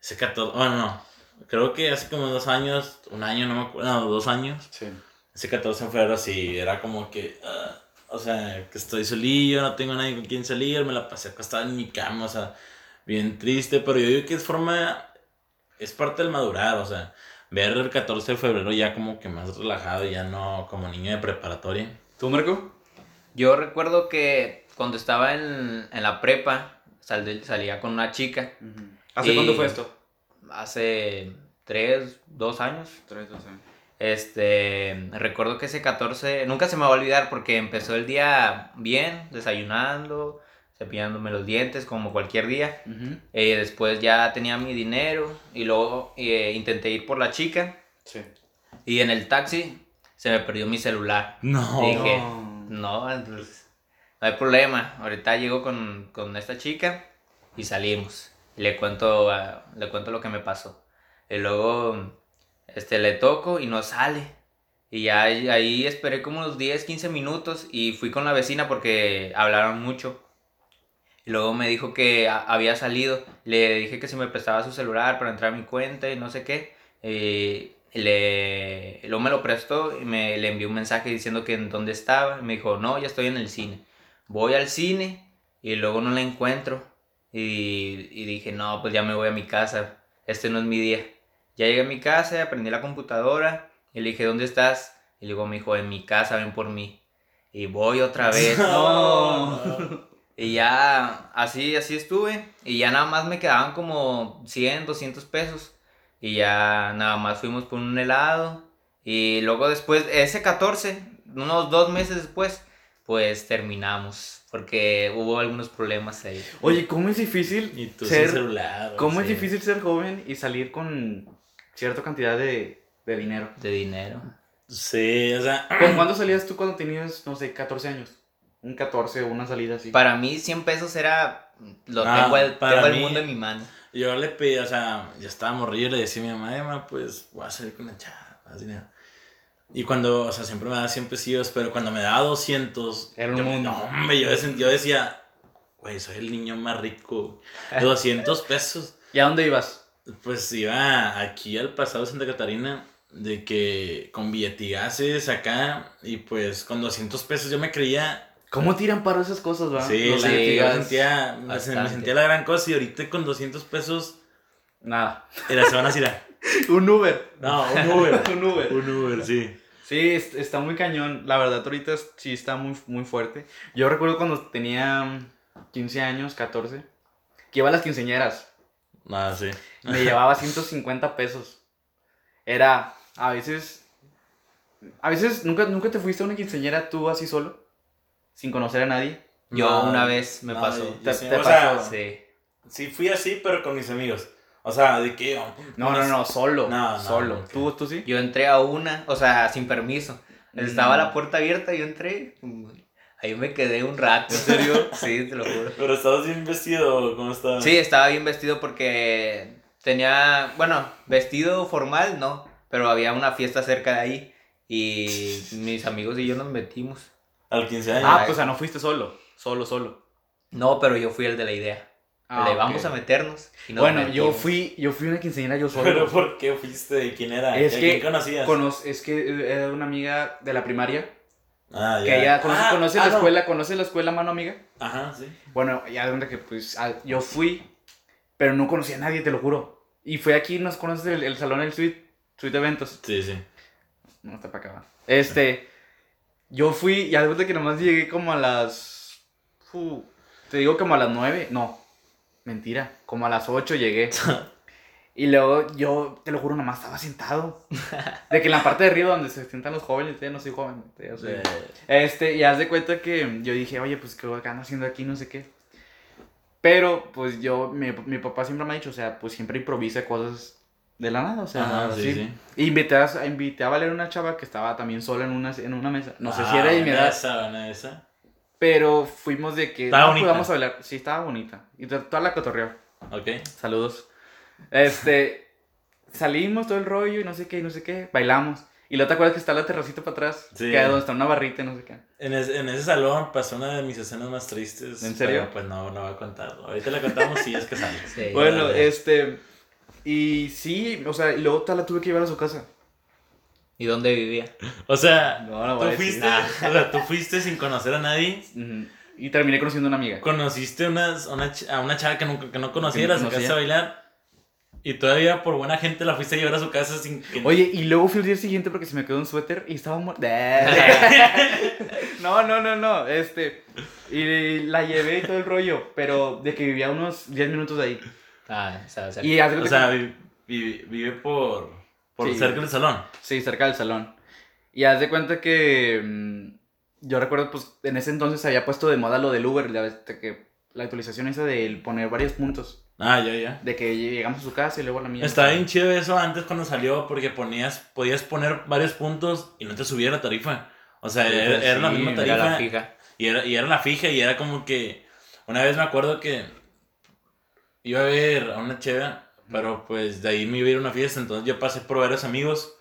ese 14, bueno, no, creo que hace como dos años, un año, no me acuerdo, no, dos años, Sí. ese 14 de febrero sí, era como que, ah, o sea, que estoy solillo, no tengo nadie con quien salir, me la pasé acostada en mi cama, o sea, bien triste, pero yo digo que es forma, es parte del madurar, o sea, ver el 14 de febrero ya como que más relajado, ya no como niño de preparatoria. ¿Tú, Marco? Yo recuerdo que cuando estaba en, en la prepa, sal- salía con una chica ¿Hace Y- cuándo fue esto? Hace tres, dos años. Tres, dos años. Este, recuerdo que ese 14, nunca se me va a olvidar porque empezó el día bien, desayunando, cepillándome los dientes como cualquier día. Eh, después ya tenía mi dinero y luego eh, intenté ir por la chica Sí. y en el taxi se me perdió mi celular. No. Dije, No. no, entonces, no hay problema. Ahorita llego con, con esta chica y salimos. Y le cuento, le cuento lo que me pasó. Y luego este, le toco y no sale. Y ya ahí, esperé como unos 10, 15 minutos y fui con la vecina porque hablaron mucho. Y luego me dijo que había salido. Le dije que si me prestaba su celular para entrar a mi cuenta y no sé qué. Eh, le, luego me lo prestó y me le envió un mensaje diciendo que en dónde estaba. Y me dijo, no, ya estoy en el cine. Voy al cine y luego no la encuentro. Y, y dije, no, pues ya me voy a mi casa. Este no es mi día. Ya llegué a mi casa, aprendí la computadora y le dije, ¿dónde estás? Y luego me dijo, en mi casa, ven por mí. Y voy otra vez. No. Y ya así, así estuve. Y ya nada más me quedaban como 100, 200 pesos. Y ya nada más fuimos por un helado. Y luego después, ese 14, unos dos meses después, pues terminamos. Porque hubo algunos problemas ahí. Oye, ¿cómo es difícil Y tú ser... celular. ¿Cómo es difícil ser joven y salir con cierta cantidad de, de dinero? De dinero. Sí, o sea, ¿Con cuándo salías tú cuando tenías, no sé, 14 años? Un 14 o una salida así. Para mí 100 pesos era... Lo Ah, tengo, el, para tengo el mí- mundo en mi mano. yo le pedí, o sea, ya estaba morrillo y le decía a mi mamá, mamá, pues voy a salir con la chava, haz dinero. Y cuando, o sea, siempre me daba 100 pesillos, pero cuando me daba 200, Era un yo, mundo. no, hombre, yo, decía- yo decía, güey, soy el niño más rico, 200 pesos. ¿Y a dónde ibas? Pues iba aquí al pasado de Santa Catarina, de que con billetigases acá, y pues con 200 pesos yo me creía ¿Cómo tiran paro esas cosas, va? Sí, sí, yo sentía, me, sentía la gran cosa y ahorita con 200 pesos, Nada. era, se van a ir Un Uber. No, un Uber. Un Uber. un Uber, sí. Sí, es- está muy cañón. La verdad, ahorita sí está muy, muy fuerte. Yo recuerdo cuando tenía mm, 15 años, 14, que iba a las quinceañeras. Nada, sí. Me llevaba 150 pesos. Era, a veces, a veces, ¿nunca, ¿nunca te fuiste a una quinceañera tú así solo? Sin conocer a nadie. Yo No, una vez me no, pasó. Te- sí, te o sea, pasó. Sí. sí fui así, pero con mis amigos. O sea, de que... No, no, no, solo. No, no, solo. no, ¿Tú, ¿Tú sí? Yo entré a una, o sea, sin permiso. Estaba Mm. la puerta abierta, yo entré. Ahí me quedé un rato. ¿En serio? Sí, te lo juro. Pero estabas bien vestido, ¿cómo estaba? Sí, estaba bien vestido porque tenía, bueno, vestido formal no, pero había una fiesta cerca de ahí y mis amigos y yo nos metimos. Al 15 años. Ah, pues o sea, no fuiste solo. Solo, solo. No, pero yo fui el de la idea. Ah, Le vamos a meternos. y nos Bueno, yo fui, yo fui una quinceañera yo solo. ¿Pero por qué fuiste? ¿Quién era? Es ¿A que quién conocías? Conoz- es que era una amiga de la primaria. Ah, Que ella conoce, Ah, conoce ah, la no. escuela, conoce la escuela, mano amiga. Ajá, sí. Bueno, ya de donde que pues yo fui, pero no conocía a nadie, te lo juro. Y fue aquí, nos conoces el, el salón, el suite, suite eventos. Sí, sí. No está para acá. va. Este, yo fui, y después de que nomás llegué como a las, te digo como a las nueve, no, mentira, como a las ocho llegué. Y luego yo, te lo juro, nomás estaba sentado. De que en la parte de arriba donde se sientan los jóvenes, yo no soy joven, yo soy- Eh, este, y haz de cuenta que yo dije, oye, pues, ¿qué ando haciendo aquí? No sé qué. Pero, pues, yo, mi, mi papá siempre me ha dicho, o sea, pues, siempre improvisa cosas de la nada, o sea, Ajá, sí, así. sí. Invité, a, invité a Valer una chava que estaba también sola en una, en una mesa. No sé si ah, era de mi edad, Esa, esa. Pero fuimos de que, Estaba no, bonita. pues, vamos a bailar. Sí, estaba bonita. Y to- toda la cotorreó. Ok. Saludos. Este, salimos todo el rollo y no sé qué, y no sé qué, bailamos. Y luego te acuerdas que está la terracita para atrás, Sí. que es donde está una barrita y no sé qué. En, es- en ese salón pasó una de mis escenas más tristes. ¿En serio? pero, pues no, no voy a contarlo. Ahorita la contamos si es que sale. Sí. Bueno, este. Y sí, o sea, y luego tal la tuve que llevar a su casa. ¿Y dónde vivía? O sea, No, no tú fuiste, o sea, tú fuiste sin conocer a nadie. Y terminé conociendo a una amiga. Conociste unas- una a una chava que, nunca, que no conocieras, Que no sacaste conocía. a bailar. Y todavía por buena gente la fuiste a llevar a su casa sin que. Oye, y luego fui el día siguiente porque se me quedó un suéter y estaba muerto. no, no, no, no. Este. Y la llevé y todo el rollo, pero de que vivía unos 10 minutos de ahí. Ah, o sea, o sea, Y haz de o cuenta sea, vi- vi- vive por, por Sí. cerca del salón. Sí, cerca del salón. Y haz de cuenta que mm, yo recuerdo, pues, en ese entonces se había puesto de moda lo del Uber, de que la actualización esa de poner varios puntos. Ah, ya, ya. De que llegamos a su casa y luego a la mía. Estaba bien chido eso antes cuando salió porque ponías, podías poner varios puntos y no te subía la tarifa. O sea, Sí, era, era la sí, misma era tarifa. la fija. Y era, y era la fija y era como que... Una vez me acuerdo que iba a ver a una cheva, pero pues de ahí me iba a ir a una fiesta, entonces yo pasé por varios amigos,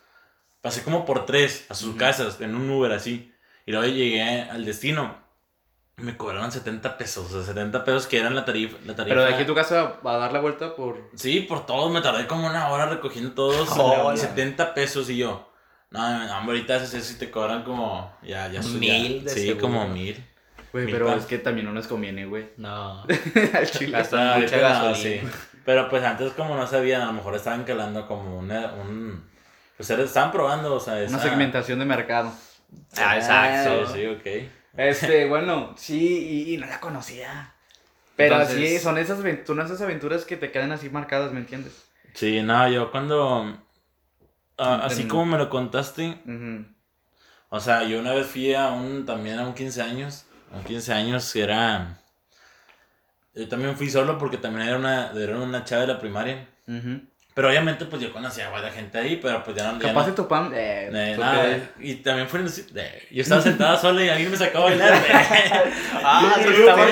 pasé como por tres a sus Ujú. casas en un Uber así, y luego llegué al destino, me cobraron 70 pesos, o sea, 70 pesos que eran la tarifa. La tarifa Pero de aquí a tu casa va a dar la vuelta por. Sí, por todos, me tardé como una hora recogiendo todos, Hola. 70 pesos y yo... No, no, ahorita eso sí te cobran como... Ya, ya su- ya- Mil de Sí, seguro. como mil. Güey, pero pan. es que también no les conviene, güey. No. Al chile. Gasta Ah, mucha gasolina. sí. Pero pues antes como no sabían, a lo mejor estaban calando como una, un... Pues estaban probando, o sea, Una segmentación de mercado. Ah, exacto. Sí, sí, ok. Este, bueno, sí, y, y no la conocía. Pero Entonces- sí, son esas, son esas aventuras que te quedan así marcadas, ¿me entiendes? Sí, no, yo cuando... ah, así como me lo contaste, o sea, yo una vez fui a un, también a un 15 años, a un 15 años que era... Yo también fui solo porque también era una, era una chava de la primaria. Ujú. Pero obviamente pues yo conocía a varias gente ahí, pero pues ya no... Capaz no- de topam. Eh, Eh, ¿tú nada, qué? y también fue yo estaba sentada sola y alguien me sacó a bailar. Ah, yo, estaba,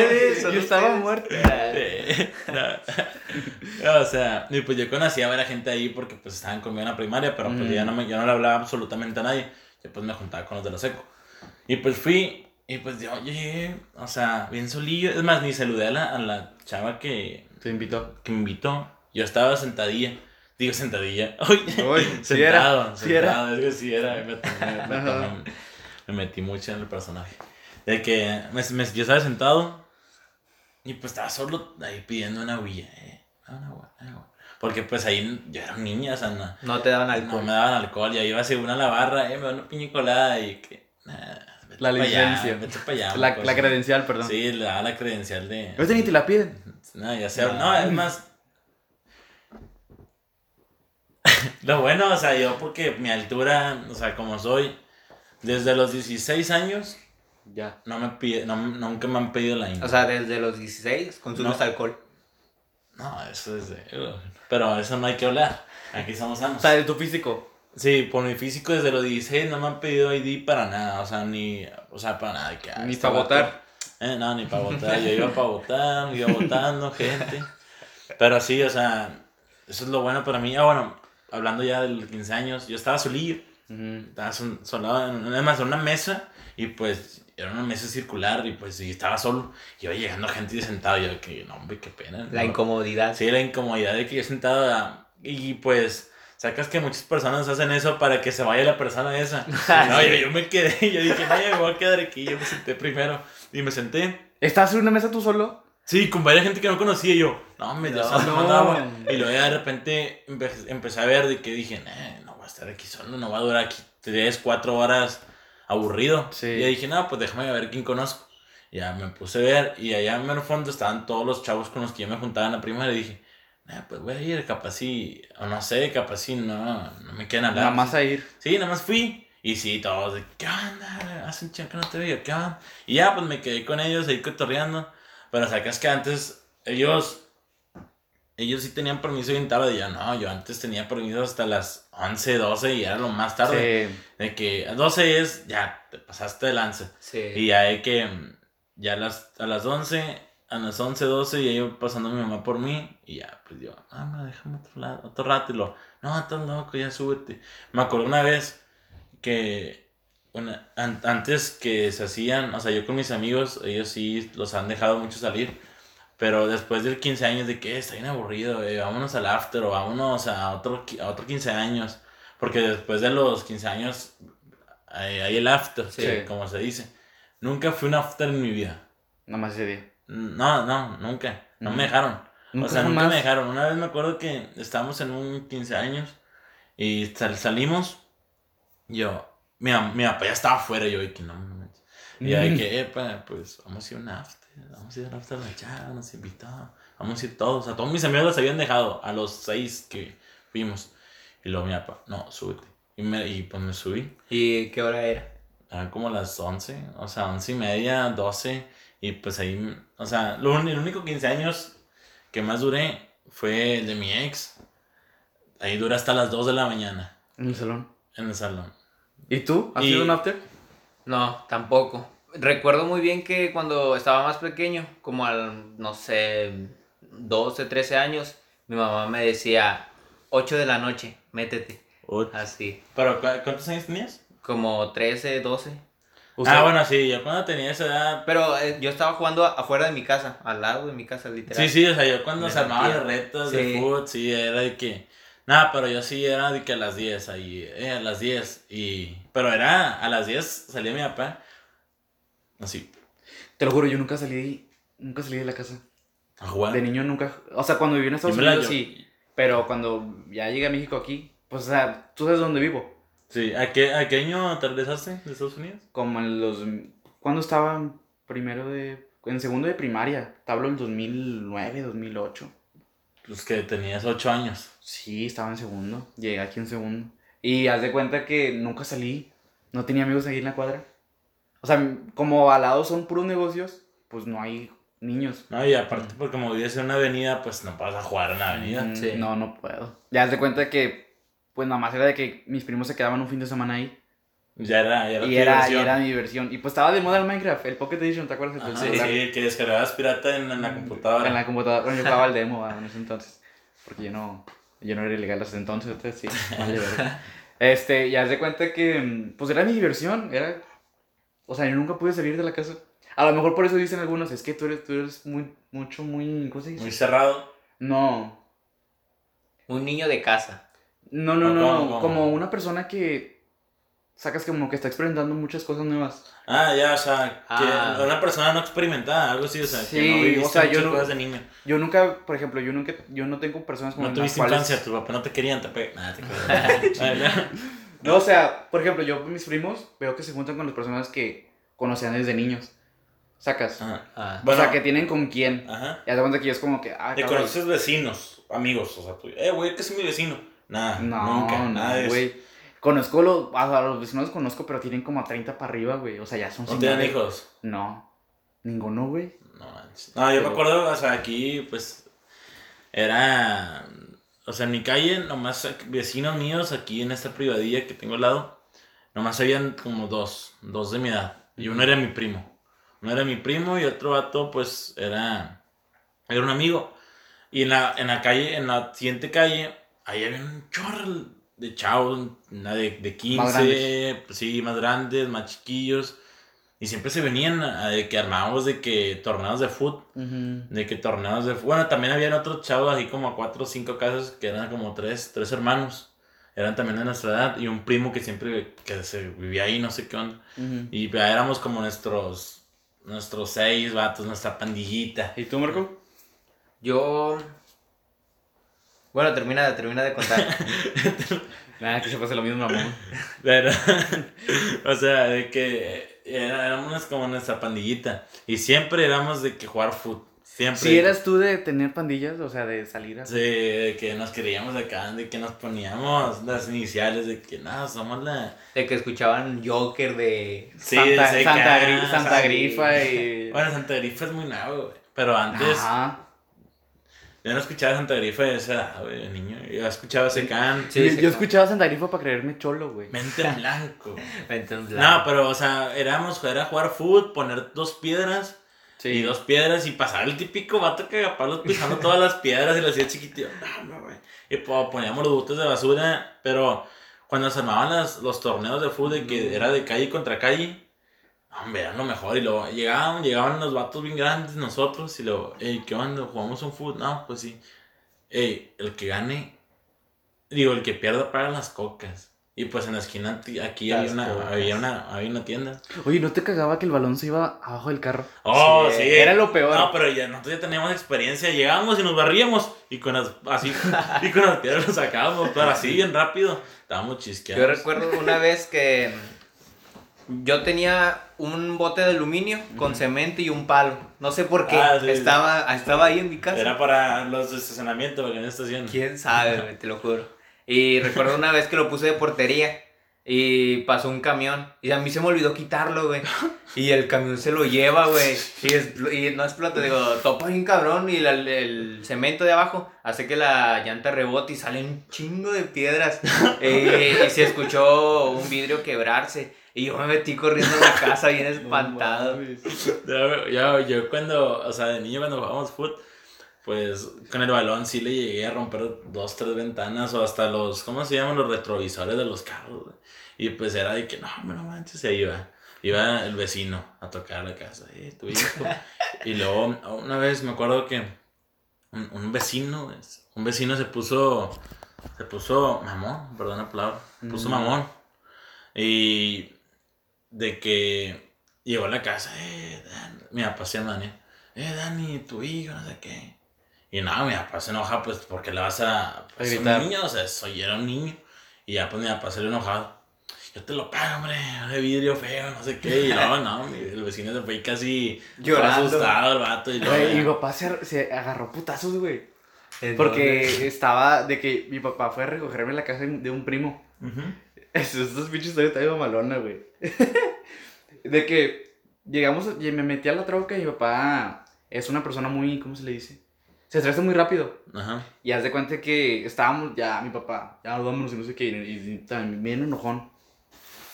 yo estaba. Eh, no. o sea, y pues yo conocía a varias gente ahí porque pues estaban conmigo en la primaria, pero pues Mm. ya no, me, yo no le hablaba absolutamente a nadie. Yo pues me juntaba con los de la seco. Y pues fui, y pues yo llegué, o sea, bien solillo. Es más, ni saludé a la, a la chava que, Te invitó. que me invitó. Yo estaba sentadilla. Digo sentadilla. Uy, Uy, sí sentado, sí era. sentado. Es que sí era. Me, metí mucho en el personaje. De que me, me- yo estaba sentado y pues estaba solo ahí pidiendo una huilla. Eh, una agua, una agua. Porque pues ahí yo era un niño, o sea, no, No te daban no alcohol. me daban alcohol. Y ahí iba según a la barra, eh, me da una piña colada y que. La licencia. allá, La, la credencial, perdón. Sí, daba la credencial de. Ahorita ni te la piden. No, ya sé. No, es más. Lo bueno, o sea, yo porque mi altura, o sea, como soy, desde los 16 años, Ya. no me pide, no, nunca me han pedido la INE. O sea, desde los 16 consumes No. alcohol. no, eso es de. Pero eso no hay que hablar. Aquí somos O sanos. sea, de tu físico. Sí, por mi físico desde los 16 no me han pedido ID para nada, o sea, ni, o sea, para nada. Que, ah, Ni este para votar. Eh, no, ni para votar, yo iba para votar, iba votando gente. Pero sí, o sea, eso es lo bueno para mí. Ah, bueno, hablando ya de los 15 años, yo estaba solillo, Ujú. estaba sol- solado, en, además en una mesa, y pues era una mesa circular, y pues sí, estaba solo, iba llegando gente y sentado, y yo que, no, hombre, qué pena. La ¿no? incomodidad. Sí, la incomodidad de que yo sentado y pues sacas que muchas personas hacen eso para que se vaya la persona esa. No, yo, yo me quedé, yo dije, no, yo me voy a quedar aquí, yo me senté primero y me senté. ¿Estás en una mesa tú solo? Sí, con varias gente que no conocía yo, no, me No. agua. Y luego de repente empe- empecé a ver de que dije, "Nah, no voy a estar aquí solo, no va a durar aquí 3, 4 horas aburrido. Sí. Y dije, no, pues déjame ver quién conozco. Ya me puse a ver y allá en el fondo estaban todos los chavos con los que yo me juntaba en la primaria y dije, nah, pues voy a ir, capaz sí, o no sé, capaz sí, no, no me quieren hablar. Nada más a ir. Sí, nada más fui. Y sí, todos de, ¿qué onda? Hace un chingo que no te veo, ¿qué onda? Y ya, pues me quedé con ellos ahí cotorreando. Pero sacas que antes, ellos, ellos sí tenían permiso bien tarde. Ya no, yo antes tenía permiso hasta las 11, 12 y era lo más tarde. Sí. De que a 12 es, ya, te pasaste de lance. Sí. Y ya hay que, ya a las, a las 11, a las 11, 12, y iba pasando mi mamá por mí. Y ya, pues yo, mamá, déjame otro, lado, otro rato. Y lo, no, estás loco, ya súbete. Me acuerdo una vez que, una, an- antes que se hacían, o sea, yo con mis amigos, ellos sí los han dejado mucho salir. Pero después del 15 años, de que está bien aburrido, eh, vámonos al after o vámonos a otro, a otro 15 años. Porque después de los 15 años hay, hay el after, Sí. que- como se dice. Nunca fui un after en mi vida. Nada más ese día. No, no, nunca. No Ujú. me dejaron. o Nunca sea, nunca jamás. me dejaron. Una vez me acuerdo que estábamos en un 15 años y sal- salimos. Yo, mi, mi papá ya estaba afuera. Yo, y que no, no. Y yo, de que, epa, pues vamos a ir a un after. Vamos a ir al after de allá, nos invitó. Vamos a ir todos. A todos mis amigos los habían dejado. A los seis que fuimos. Y luego mi papá, no, súbete. Y, me, y pues me subí. ¿Y qué hora era? Eran como las 11, o sea, 11 y media, 12. Y pues ahí, o sea, lo, el único 15 años que más duré fue el de mi ex. Ahí dura hasta las 2 de la mañana En el salón. en el salón. ¿Y tú? ¿Has Y- sido un after? No, tampoco. Recuerdo muy bien que cuando estaba más pequeño, como al, no sé, 12, 13 años, mi mamá me decía, 8 de la noche, métete. Así, ¿Pero cu- cuántos años tenías? como 13, 12. Usted- Ah, bueno, sí, yo cuando tenía esa edad. Pero eh, yo estaba jugando afuera de mi casa, al lado de mi casa, literal. Sí, sí, o sea, yo cuando Me se armaban las retas de Sí. fútbol, sí, era de que. Nada, pero yo sí era de que a las 10 ahí, eh, a las 10. Y. Pero era a las 10 salía mi papá. Así, Te lo juro, yo nunca salí, nunca salí de la casa. a jugar. De niño nunca, o sea, cuando viví en Estados Unidos yo- sí, pero cuando ya llegué a México aquí, pues o sea, tú sabes dónde vivo. Sí, ¿a qué, ¿a qué año te regresaste de Estados Unidos? Como en los, cuando estaba primero de, en segundo de primaria, te hablo del 2009, 2008. Pues que tenías 8 años. Sí, estaba en segundo, llegué aquí en segundo. Y haz de cuenta que nunca salí, no tenía amigos aquí en la cuadra. O sea, como al lado son puros negocios, pues no hay niños. No, y aparte, porque como vives en una avenida, pues no vas a jugar en la avenida. Mm, Sí. No, no puedo. Ya haz de cuenta que, pues nada más era de que mis primos se quedaban un fin de semana ahí. Ya era, ya era y, tu era, y era mi diversión. Y pues estaba de moda el Minecraft, el Pocket Edition, ¿te acuerdas? Ajá, sí, sí, que descargabas pirata en, en la computadora. En la computadora. Bueno, yo jugaba el demo ah, en ese entonces. Porque yo no, yo no era ilegal hasta entonces, entonces sí. vale, este, ya haz de cuenta que, mm, pues era mi diversión. Era, o sea, yo nunca pude salir de la casa. A lo mejor por eso dicen algunos, es que tú eres, tú eres muy, mucho, muy, ¿cómo se dice? Muy cerrado. No, Un niño de casa. No, no, ¿O no, cómo, cómo? como una persona que, sacas como que está experimentando muchas cosas nuevas. Ah, ya, o sea, que Ah. una persona no experimentada, algo así, o sea, que Sí, no viviste o sea, yo no- de niño. Yo nunca, por ejemplo, yo nunca, yo no tengo personas como No tuviste infancia, tu papá no te querían, te pe... Nada, te no. No, o sea, por ejemplo, yo mis primos veo que se juntan con las personas que conocían desde niños. Sacas. Ajá. Ah. Bueno, o sea, que tienen con quién. Ajá. Y haz de cuenta que yo es como que, ah, Te cabrón. conoces vecinos, amigos, o sea, tú, eh, güey, que es mi vecino. Nada, No, nunca, nada de eso. Conozco los, a los vecinos los conozco, pero tienen como a 30 para arriba, güey. O sea, ya son ¿No tienen hijos? No. Ninguno, güey. No manches. No, yo me acuerdo, o sea, aquí, pues, era, o sea, en mi calle, nomás vecinos míos, aquí en esta privadilla que tengo al lado, nomás habían como dos, dos de mi edad. Y uno era mi primo. Uno era mi primo y otro vato, pues, era, era un amigo. Y en la, en la calle, en la siguiente calle, ahí había un chorro de chavos, una de, de 15, Más pues, sí, más grandes, más chiquillos. Y siempre se venían a, de que armábamos de que torneos de fútbol. De que torneos de... Bueno, también habían otros chavos así como a cuatro o cinco casas que eran como tres, tres hermanos. Eran también de nuestra edad. Y un primo que siempre que se vivía ahí, no sé qué onda. Ujú. Y ya éramos como nuestros... Nuestros seis vatos, nuestra pandillita. ¿Y tú, Marco? Yo. Bueno, termina, termina de contar. Nada, que se pase lo mismo, mamón. Pero, o sea, de que era- éramos como nuestra pandillita. Y siempre éramos de que jugar fútbol. Siempre. Si eras tú de tener pandillas, o sea, de salir así. Sí, de que nos queríamos acá, de que nos poníamos las iniciales, de que no, somos la... De que escuchaban Joker de. Sí, Santa, de Santa, ah, Santa sí. Grifa y... Bueno, Santa Grifa es muy nuevo, güey. Pero antes, Ajá. Yo no escuchaba Santa Grifa de esa edad, güey, de niño. Yo escuchaba Secán, Sí, yo, sí, yo escuchaba Santa Grifa para creerme cholo, güey. Mente en Blanco. Entonces, No, pero, o sea, éramos, era jugar fútbol, poner dos piedras Sí. y dos piedras y pasar el típico vato que Palos pisando todas las piedras y lo hacía chiquitito. No, no, güey. Y pues, poníamos los botes de basura, pero cuando se armaban las, los torneos de fútbol que era de calle contra calle, hombre, eran lo mejor. Y luego llegaban, llegaban los vatos bien grandes nosotros y luego, ey, ¿qué onda? ¿Jugamos un fútbol? No, pues sí. Ey, el que gane, digo, el que pierda paga las cocas. Y pues en la esquina aquí había una, había, una, había una tienda. Oye, ¿no te cagaba que el balón se iba abajo del carro? Oh, Sí, sí. era lo peor. No, pero ya nosotros ya teníamos experiencia. Llegábamos y nos barríamos. Y con las, así, y con las piedras lo sacábamos. Pero así, bien rápido. Estábamos chisqueados. Yo recuerdo una vez que yo tenía un bote de aluminio con cemento y un palo. No sé por qué. Ah, sí. estaba, estaba ahí en mi casa. Era para los de estacionamiento, porque no estación. ¿Quién sabe? Te lo juro. Y recuerdo una vez que lo puse de portería y pasó un camión y a mí se me olvidó quitarlo, güey. Y el camión se lo lleva, güey. Y, es- y no explota, digo, topa bien cabrón y la- el cemento de abajo hace que la llanta rebote y sale un chingo de piedras. Eh, y se escuchó un vidrio quebrarse. Y yo me metí corriendo a la casa bien espantado. Yo, yo, yo cuando, o sea, de niño cuando jugábamos fútbol, pues con el balón sí le llegué a romper dos, tres ventanas o hasta los, ¿cómo se llaman? Los retrovisores de los carros. Y pues era de que, no, hombre, no manches, y ahí iba. Iba el vecino a tocar la casa, eh, tu hijo. y luego, una vez me acuerdo que un, un vecino, es- un vecino se puso, se puso mamón, perdón la palabra, se puso Mm. mamón. Y de que llegó a la casa, eh, Dan, mi papá se llama Dani, eh, Dani, tu hijo, no sé qué. Y nada, mi papá se enoja, pues, porque le vas a, pues, A un niño, o sea, soy, era un niño. Y ya, pues, mi papá se le enojado. Yo te lo pago, hombre, de vidrio feo, no sé qué. Y no, no, el vecino se fue casi Llorando. asustado el vato. Y luego mi papá se, se agarró putazos, güey. Porque estaba de que mi papá fue a recogerme en la casa de un primo. Ujú. Estos, estos pinches historias están malona, güey. de que llegamos, y me metí a la troca y mi papá es una persona muy, ¿cómo se le dice? Se estresa muy rápido. Ajá. Y haz de cuenta que estábamos, ya mi papá, ya nos vámonos y no sé qué, y, y también bien enojón.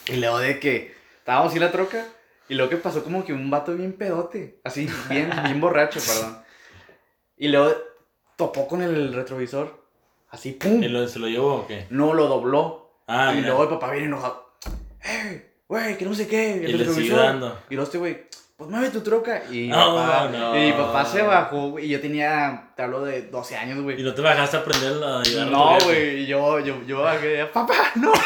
Y luego de que estábamos así en la troca, y luego que pasó como que un vato bien pedote, así, bien, bien borracho, perdón. Y luego topó con el retrovisor, así, ¡pum! ¿Y lo- se lo llevó o qué? No, lo dobló. Ah, y mira. luego el papá viene enojado. ¡Eh! Güey, que no sé qué. Y le sigue retrovisor". dando. Y luego este güey, pues mueve tu troca. Y, No, papá, no. y mi papá se bajó, güey. Y yo tenía, te hablo de 12 años, ¿Y güey. no te bajaste a aprender a ayudar No, güey. Y yo, yo, yo bajé, papá, no.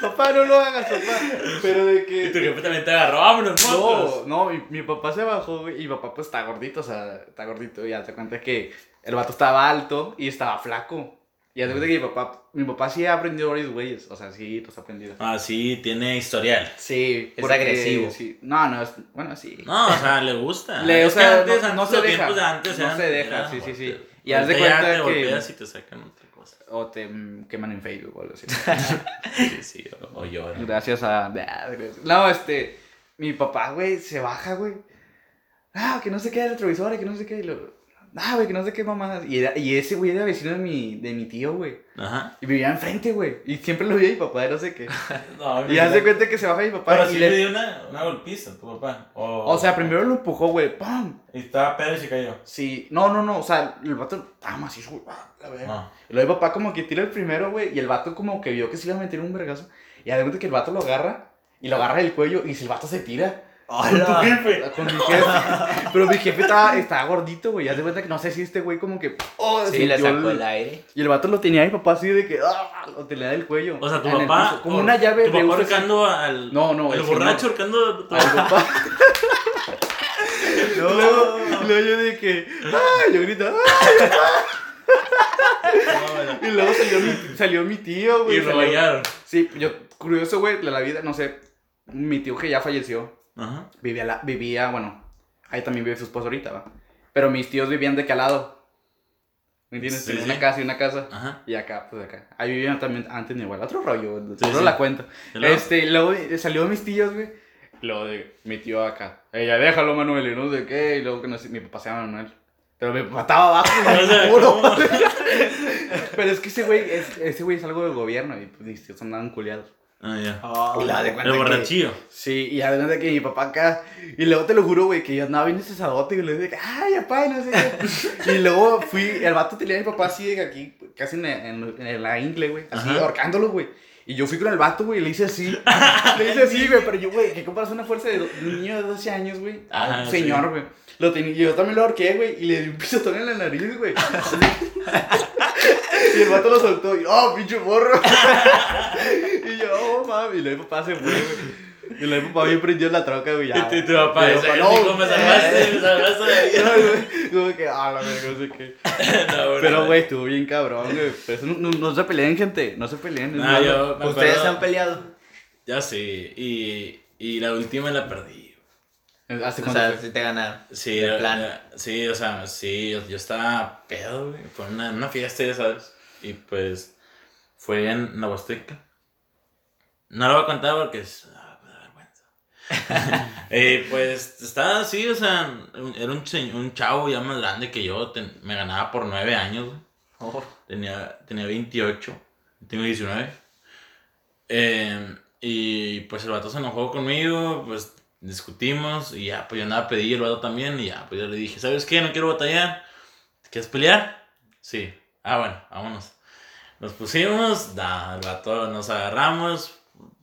papá, no lo hagas, papá. Pero de Y que. tu jefe también te agarró, vámonos, No, no, mi, mi papá se bajó, güey, y mi papá pues está gordito, o sea, está gordito, y ya te cuenta que el vato estaba alto y estaba flaco. Y ya te cuenta que mi papá, mi papá sí ha aprendido varios güeyes, o sea, sí, los ha aprendido. Ah, sí, tiene historial. Sí, Es agresivo. sí. No, no, es, bueno, sí. No, o sea, le gusta. Le- o sea, antes, no- se deja. de antes No eran- se deja, sí, sí, sí. Y haz de cuenta te que- y te sacan otra cosa. O te queman en Facebook o algo así. Sí, sí, o, o lloran. Gracias a. No, este. Mi papá, güey, se baja, güey. Ah, que no sé qué el retrovisor, que no qué. Y lo... Ah, güey, que no sé qué mamá. Y, era- y ese güey era vecino de mi, de mi tío, güey. Ajá. Y vivía enfrente, güey. Y siempre lo veía mi papá, no sé qué. No, Y haz de cuenta que se baja mi papá. Pero y sí le- dio una, una golpiza a tu papá. O, O sea, primero lo empujó, güey. ¡Pam! Y estaba pedo y se cayó. Sí. No, no, no. O sea, el vato estaba macizo, güey. Ah, la verga. Ah. Y luego el papá como que tira el primero, güey, y el vato como que vio que se iba a meter un vergazo. Y de cuenta que el vato lo agarra, y lo agarra del cuello, y si el vato se tira. Con tu jefe. Con mi jefe. Pero mi jefe estaba, estaba gordito, güey. Ya de cuenta que no sé si este güey como que... Oh, Sí, le sacó el aire. Y el vato lo tenía a mi papá así de que... Ah, lo tenía del cuello. O sea, tu en papá. piso, Como una llave Tu de papá ahorcando al. No, no, El el borracho ahorcando a tu Al papá. Y luego, y luego yo de que... ¡Ay! Yo grito... ¡Ay! No, Y luego salió mi, salió mi tío, güey. Y lo bañaron. Sí, yo, curioso, güey, la vida, no sé. Mi tío que ya falleció, Ajá. vivía, la, vivía, bueno, ahí también vive su esposo ahorita, va. Pero mis tíos vivían de calado. ¿Me entiendes? Sí, sí. una casa y una casa. Ajá. Y acá, pues acá. Ahí vivían también antes abuela. Otro rollo, Sí, solo la cuento. ¿Y luego? Este, luego salió mis tíos, güey. Luego de mi tío acá. Ella, déjalo, Manuel, y no sé qué. Y luego que no sé, mi papá se llama Manuel. Pero mi papá estaba abajo. Pero es que ese güey, es, ese güey es algo del gobierno y pues mis tíos andaban culiados. Ah, ya. Y la de cuenta El borrachillo. Sí, y además de que mi papá acá. Y luego te lo juro, güey, que yo andaba bien cesadote y le dije, ay, papá, y no sé qué. y luego fui, el vato tenía a mi papá así, de aquí, casi en, en, en la ingle, güey, así, Ajá. ahorcándolo, güey. Y yo fui con el vato, güey, y le hice así. le hice así, güey, pero yo, güey, que comparas una fuerza de, do- de un niño de 12 años, güey. a Ajá, un sí. señor, güey. Lo tenía, yo también lo ahorqué, güey, y le di un pisotón en la nariz, güey. y el vato lo soltó, y oh, pinche morro. Oh, mami, y luego mi papá se fue, güey. Y luego mi papá bien prendió la troca, güey, ya. Y tu, papá, no, no, me salvaste, me salvaste la vida. Como que, ah, la verga, no sé qué. No. Pero, güey, estuvo bien cabrón, güey. Pero eso no, no, no se peleen, gente. No se peleen. No, yo me ¿Ustedes acuerdo- han peleado? Ya sí. Y, y la última la perdí. ¿Hace O cuánto sea, fue? si te ganaron. Sí, De plan. sí, o sea, sí, yo, yo estaba pedo, güey. Fue una, una fiesta, ya sabes. Y pues fue en la Huasteca. No lo voy a contar porque es. ah, me da vergüenza. Eh, pues estaba así, o sea, un- era un, un chavo ya más grande que yo. ten- me ganaba por nueve años. Oh, Tenía, tenía 28, tengo 19. Eh, y pues el vato se enojó conmigo, pues discutimos y ya, pues yo andaba a pedir el vato también y ya, pues yo le dije, ¿sabes qué? No quiero batallar. ¿Quieres pelear? Sí. Ah, bueno, vámonos. Nos pusimos, da, el vato nos agarramos,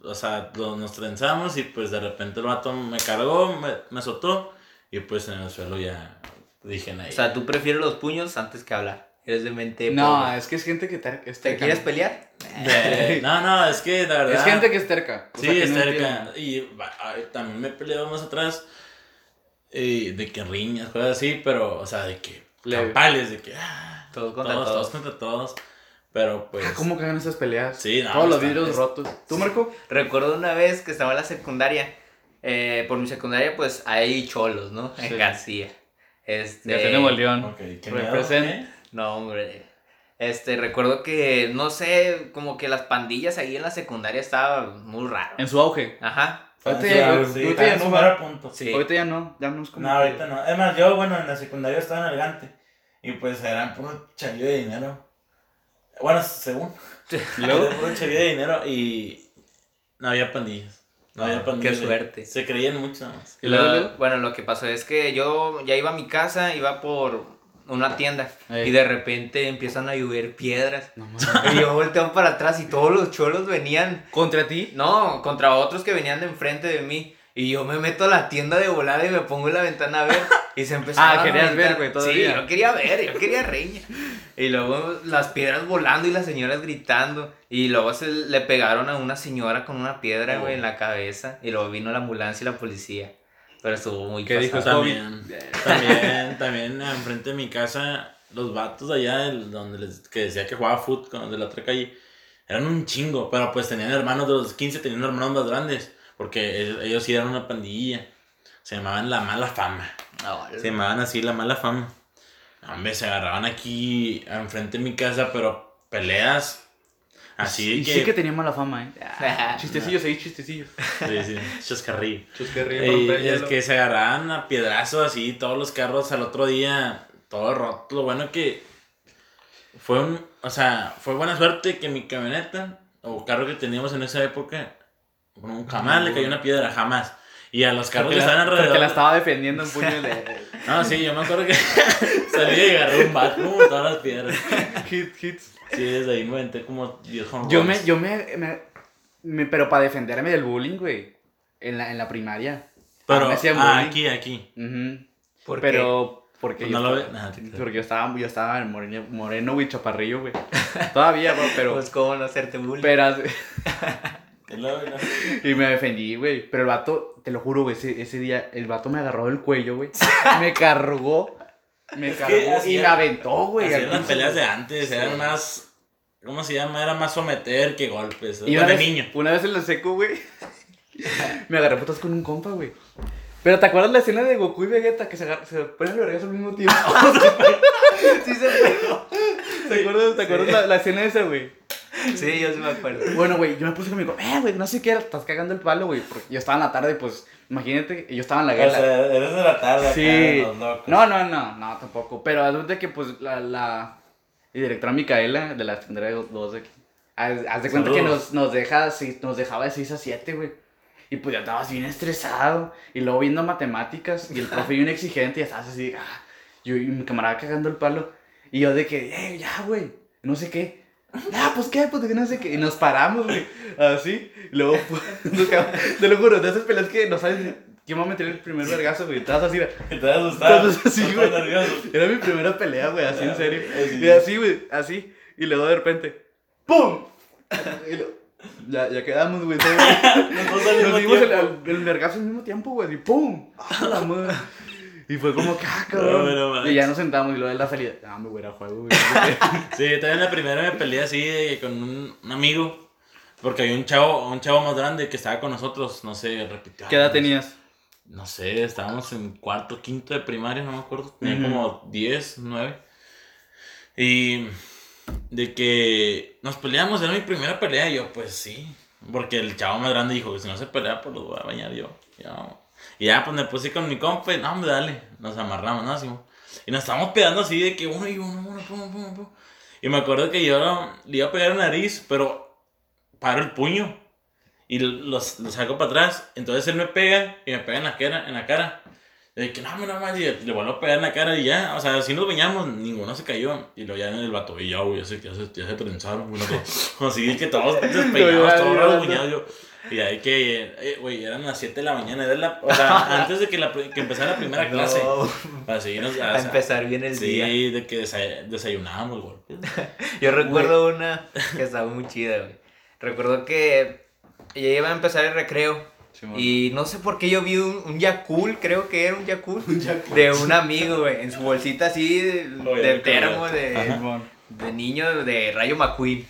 o sea, lo- nos trenzamos y pues de repente el vato me cargó, me, me soltó y pues en el suelo ya dije, O ahí. sea, tú prefieres los puños antes que hablar. Eres de mente. No, pobre. es que es gente que ter- es ¿Te terca. quieres pelear? De- no, no, es que la verdad. Es gente que es terca. o Sí, es no cerca. entiende. Y ay, también me he peleado más atrás. de que riñas, cosas así, pero, o sea, de que. Campales, de que. ah, Todos contra todos, todos. todos contra todos. Pero pues. Ah, ¿Cómo cagan esas peleas? Sí, no, Todos los vidrios rotos. ¿Tú, Marco? Recuerdo una vez que estaba en la secundaria. eh, por mi secundaria, pues hay cholos, ¿no? En Sí. García. Este. Ya tenemos León. Ok, ¿qué Represent. miedo, eh? No, hombre. Este, recuerdo que, no sé, como que las pandillas ahí en la secundaria estaba muy raro. En su auge. Ajá. Ahorita Sí, ya- ah, ahorita sí, ya no mero punto. Sí. Ahorita ya no. Ya no es como. No, ahorita no. Es más, yo, bueno, en la secundaria estaba en el Gante. Y pues eran puro chavillo de dinero. Bueno, según. ¿Y luego? De dinero y. No había pandillas. No había Ah, pandillas. qué suerte. Se creían mucho nada más. ¿Y luego, bueno, lo que pasó es que yo ya iba a mi casa, iba por una tienda Ey. y de repente empiezan a llover piedras. No. Y yo volteo para atrás y todos los cholos venían, ¿Contra ti? no, contra otros que venían de enfrente de mí. Y yo me meto a la tienda de volada y me pongo en la ventana a ver. Y se empezaron Ah, querías a ver, aventar- güey, todavía. Sí, yo quería ver, yo quería reña. Y luego las piedras volando y las señoras gritando. Y luego se le pegaron a una señora con una piedra, güey, en la cabeza. Y luego vino la ambulancia y la policía. Pero estuvo muy ¿Qué dijo? También, también, también enfrente de mi casa, los vatos allá del- donde les, que decía que jugaba fútbol de la otra calle, eran un chingo, pero pues tenían hermanos de los 15, tenían hermanos más grandes, porque ellos, ellos sí eran una pandilla, se llamaban la mala fama, No, se llamaban así la mala fama. Hombre, se agarraban aquí enfrente de mi casa, pero peleas así Y de que... sí que tenía mala fama, eh. Ah, chistecillos ahí, chistecillos. Sí, sí, chascarrillo. Chuscarrillo Y es que se agarraban a piedrazos así, todos los carros al otro día, todo roto. Lo bueno que fue un, o sea, fue buena suerte que mi camioneta o carro que teníamos en esa época, bueno, jamás le cayó una piedra, jamás. Y a los carros Porque que la, estaban alrededor. porque la estaba defendiendo en puño de... No, sí, yo me acuerdo que salí y agarré un bat, como todas las piedras. Hit, hits. Sí, desde ahí me aventé como 10 home Yo me, yo me, me, me- pero para defenderme del bullying, güey, en la, en la primaria. Pero, ah, bullying. aquí, aquí. Ujú. ¿Por Pero, porque Pues yo, no lo estaba, nada, te- porque yo estaba, yo estaba en moreno, moreno, güey, chaparrillo, güey. Todavía, güey, pero, Pues cómo no hacerte bullying. pero, así- Y me defendí, güey. Pero el vato, te lo juro, güey, ese, ese día, el vato me agarró del cuello, güey. Me cargó, me que cargó y me aventó, güey. Hacían al las peleas de antes, eran más. ¿Cómo se llama? Era más someter que golpes. Y una de vez, niño. una vez en la seco, güey, me agarré putas con un compa, güey. Pero ¿te acuerdas la escena de Goku y Vegeta que se, agar- se ponen los vergas al mismo tiempo? Sí se pegó. ¿Te acuerdas, ¿te acuerdas la, la escena esa, güey? Sí, yo sí me acuerdo. Bueno, güey, yo me puse conmigo, eh, güey, no sé qué, estás cagando el palo, güey. Porque yo estaba en la tarde, pues, imagínate, yo estaba en la O guerra. sea, eres de la tarde Sí. acá, los locos. No, no, no, no, tampoco. Pero adulto que, pues, la, la directora Micaela, de la tendré dos de aquí, haz, haz de cuenta que nos, nos, deja, sí, nos dejaba de 6 a 7, güey. Y pues ya estabas bien estresado. Y luego viendo matemáticas. Y el profe bien exigente. Y estabas así, ah, yo y mi camarada cagando el palo. Y yo de que, eh, ya, güey. No sé qué. Ah, pues qué, pues de que no sé qué. Y nos paramos, güey. Así. Y luego, pues, te lo juro, de esas peleas que no sabes quién va a meter el primer vergazo, güey. Estabas así, Que te vas a asustar. Entonces, así, güey. era mi primera pelea, güey, así en serio. Así. Y así, güey, así. Y luego de repente, ¡pum! Y lo- ya, ya quedamos, güey. Nos dimos el vergazo al mismo tiempo, güey. Y ¡pum! ¡Ah, la madre! Y fue como que, ah, cabrón. No, no manches. y ya nos sentamos y luego de la salida, ah, me voy a juego, güey. Sí, también la primera me peleé así con un, un amigo. Porque había un chavo, un chavo más grande que estaba con nosotros, no sé, repitió. ¿Qué edad tenías? No sé, estábamos en cuarto, quinto de primaria, no me acuerdo. Tenía como 10, 9. Y de que nos peleamos, era mi primera pelea. Y yo, pues sí. Porque el chavo más grande dijo que si no se pelea, pues los voy a bañar yo. Ya. Y ya, pues me puse con mi compa y no, hombre, dale. Nos amarramos, ¿no? Así, y nos estábamos pegando así de que uno y uno, uno, pum, pum, pum. Y me acuerdo que yo le iba a pegar la nariz, pero paro el puño y los saco para atrás. Entonces él me pega y me pega en la cara. En la cara. Y que no, no más, y le vuelvo a pegar en la cara y ya. O sea, si nos bañamos, ninguno se cayó. Y luego ya en el vato, y ya, güey, ya se, ya se, ya se trenzaron. güey, no, así que todos despeinados, todos rasguñados. Yo. Y ahí que, eh, güey, eran las 7 de la mañana. Era la, o sea, antes de que, la, que empezara la primera clase. No, Así nos, o a sea, empezar bien el día. Sí, de que desa- desayunábamos, güey. Yo recuerdo una que estaba muy chida, güey. Recuerdo que ya iba a empezar el recreo. Y no sé por qué yo vi un, un Yakul, creo que era un Yakul, de un amigo, güey, en su bolsita así de, de termo, de, de niño, de Rayo McQueen.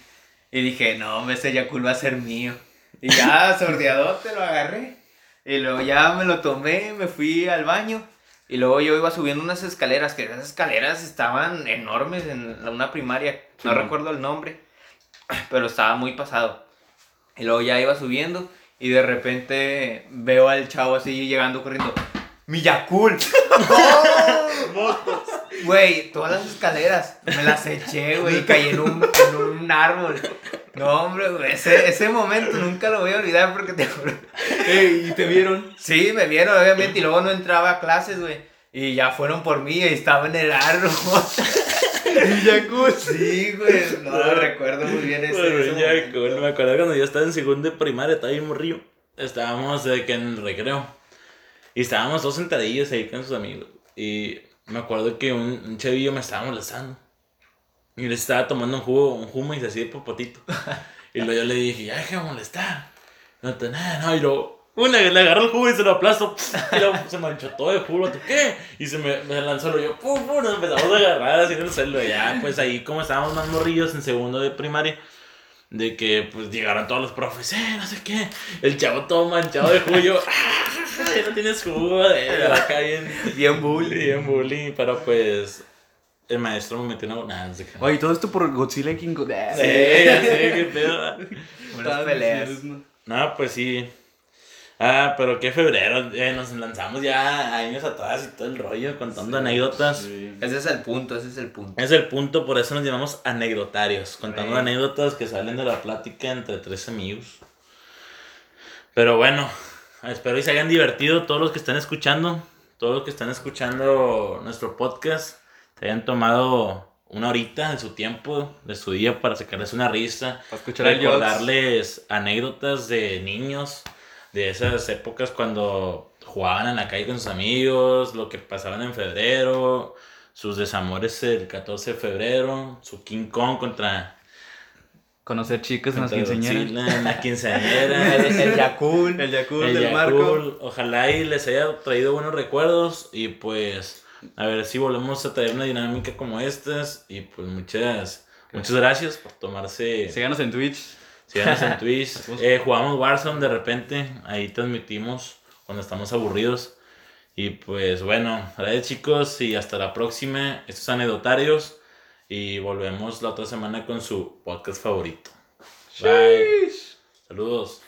Y dije, no, ese Yakul va a ser mío. Y ya, sordeadote, lo agarré. Y luego ya me lo tomé, me fui al baño. Y luego yo iba subiendo unas escaleras, que esas escaleras estaban enormes en una primaria. No recuerdo el nombre, pero estaba muy pasado. Y luego ya iba subiendo y de repente veo al chavo así llegando corriendo. ¡Mi Yakul! Güey, todas las escaleras me las eché, güey, y caí en un, en un árbol. No, hombre, güey, ese, ese momento nunca lo voy a olvidar porque te juro. Ey, ¿Y te vieron? Sí, me vieron, obviamente, y luego no entraba a clases, güey. Y ya fueron por mí y estaba en el árbol. Sí, güey, no, recuerdo muy bien ese, Bueno, ese ya, momento. cool. Me acuerdo cuando yo estaba en segundo de primaria, estaba bien morrillo. Estábamos de que en el recreo. Y estábamos todos sentadillos ahí con sus amigos. y me acuerdo que un, un chavillo me estaba molestando. Y le estaba tomando un jugo, un humo y así de popotito. y luego yo le dije, ya deja de molestar. No te nada, no. Y luego, una, le agarró el jugo y se lo aplasto. Y luego se manchó todo de jugo, ¿tú qué? Y se me, me lanzó lo yo, pum, pum, nos empezamos a agarrar así en el suelo. Y ya, pues ahí como estábamos más morrillos en segundo de primaria. De que pues llegaron todos los profes, eh, no sé qué. El chavo todo manchado de jugo. Yo, "Ah, ya no tienes jugo, eh, acá bien, Bien bully. bien bullying. Pero pues el maestro me metió una qué. Oye, todo esto por Godzilla y King Kong. Sí, sé, qué pedo. Unas peleas. No, pues sí. Ah, pero qué febrero, eh, nos lanzamos ya años atrás y todo el rollo contando anécdotas. Ese es el punto, ese es el punto. Es el punto, por eso nos llamamos anecdotarios, contando Sí. anécdotas que salen de la plática entre tres amigos. Pero bueno, espero y se hayan divertido todos los que están escuchando, todos los que están escuchando nuestro podcast, se hayan tomado una horita de su tiempo, de su día para sacarles una risa, Para escuchar recordarles anécdotas de niños, de esas épocas cuando jugaban en la calle con sus amigos, lo que pasaban en febrero, sus desamores el 14 de febrero, su King Kong contra, Conocer chicas en las quinceañeras. En la quinceañera. el Yakul. El Yakult El del Marco. Ojalá y les haya traído buenos recuerdos y pues a ver si volvemos a traer una dinámica como estas y pues muchas muchas gracias por tomarse Síganos en Twitch. Síganos en Twitch. Eh, jugamos Warzone de repente. Ahí transmitimos cuando estamos aburridos. Y pues bueno, gracias chicos y hasta la próxima. Estos anecdotarios. Y volvemos la otra semana con su podcast favorito. Bye. Saludos.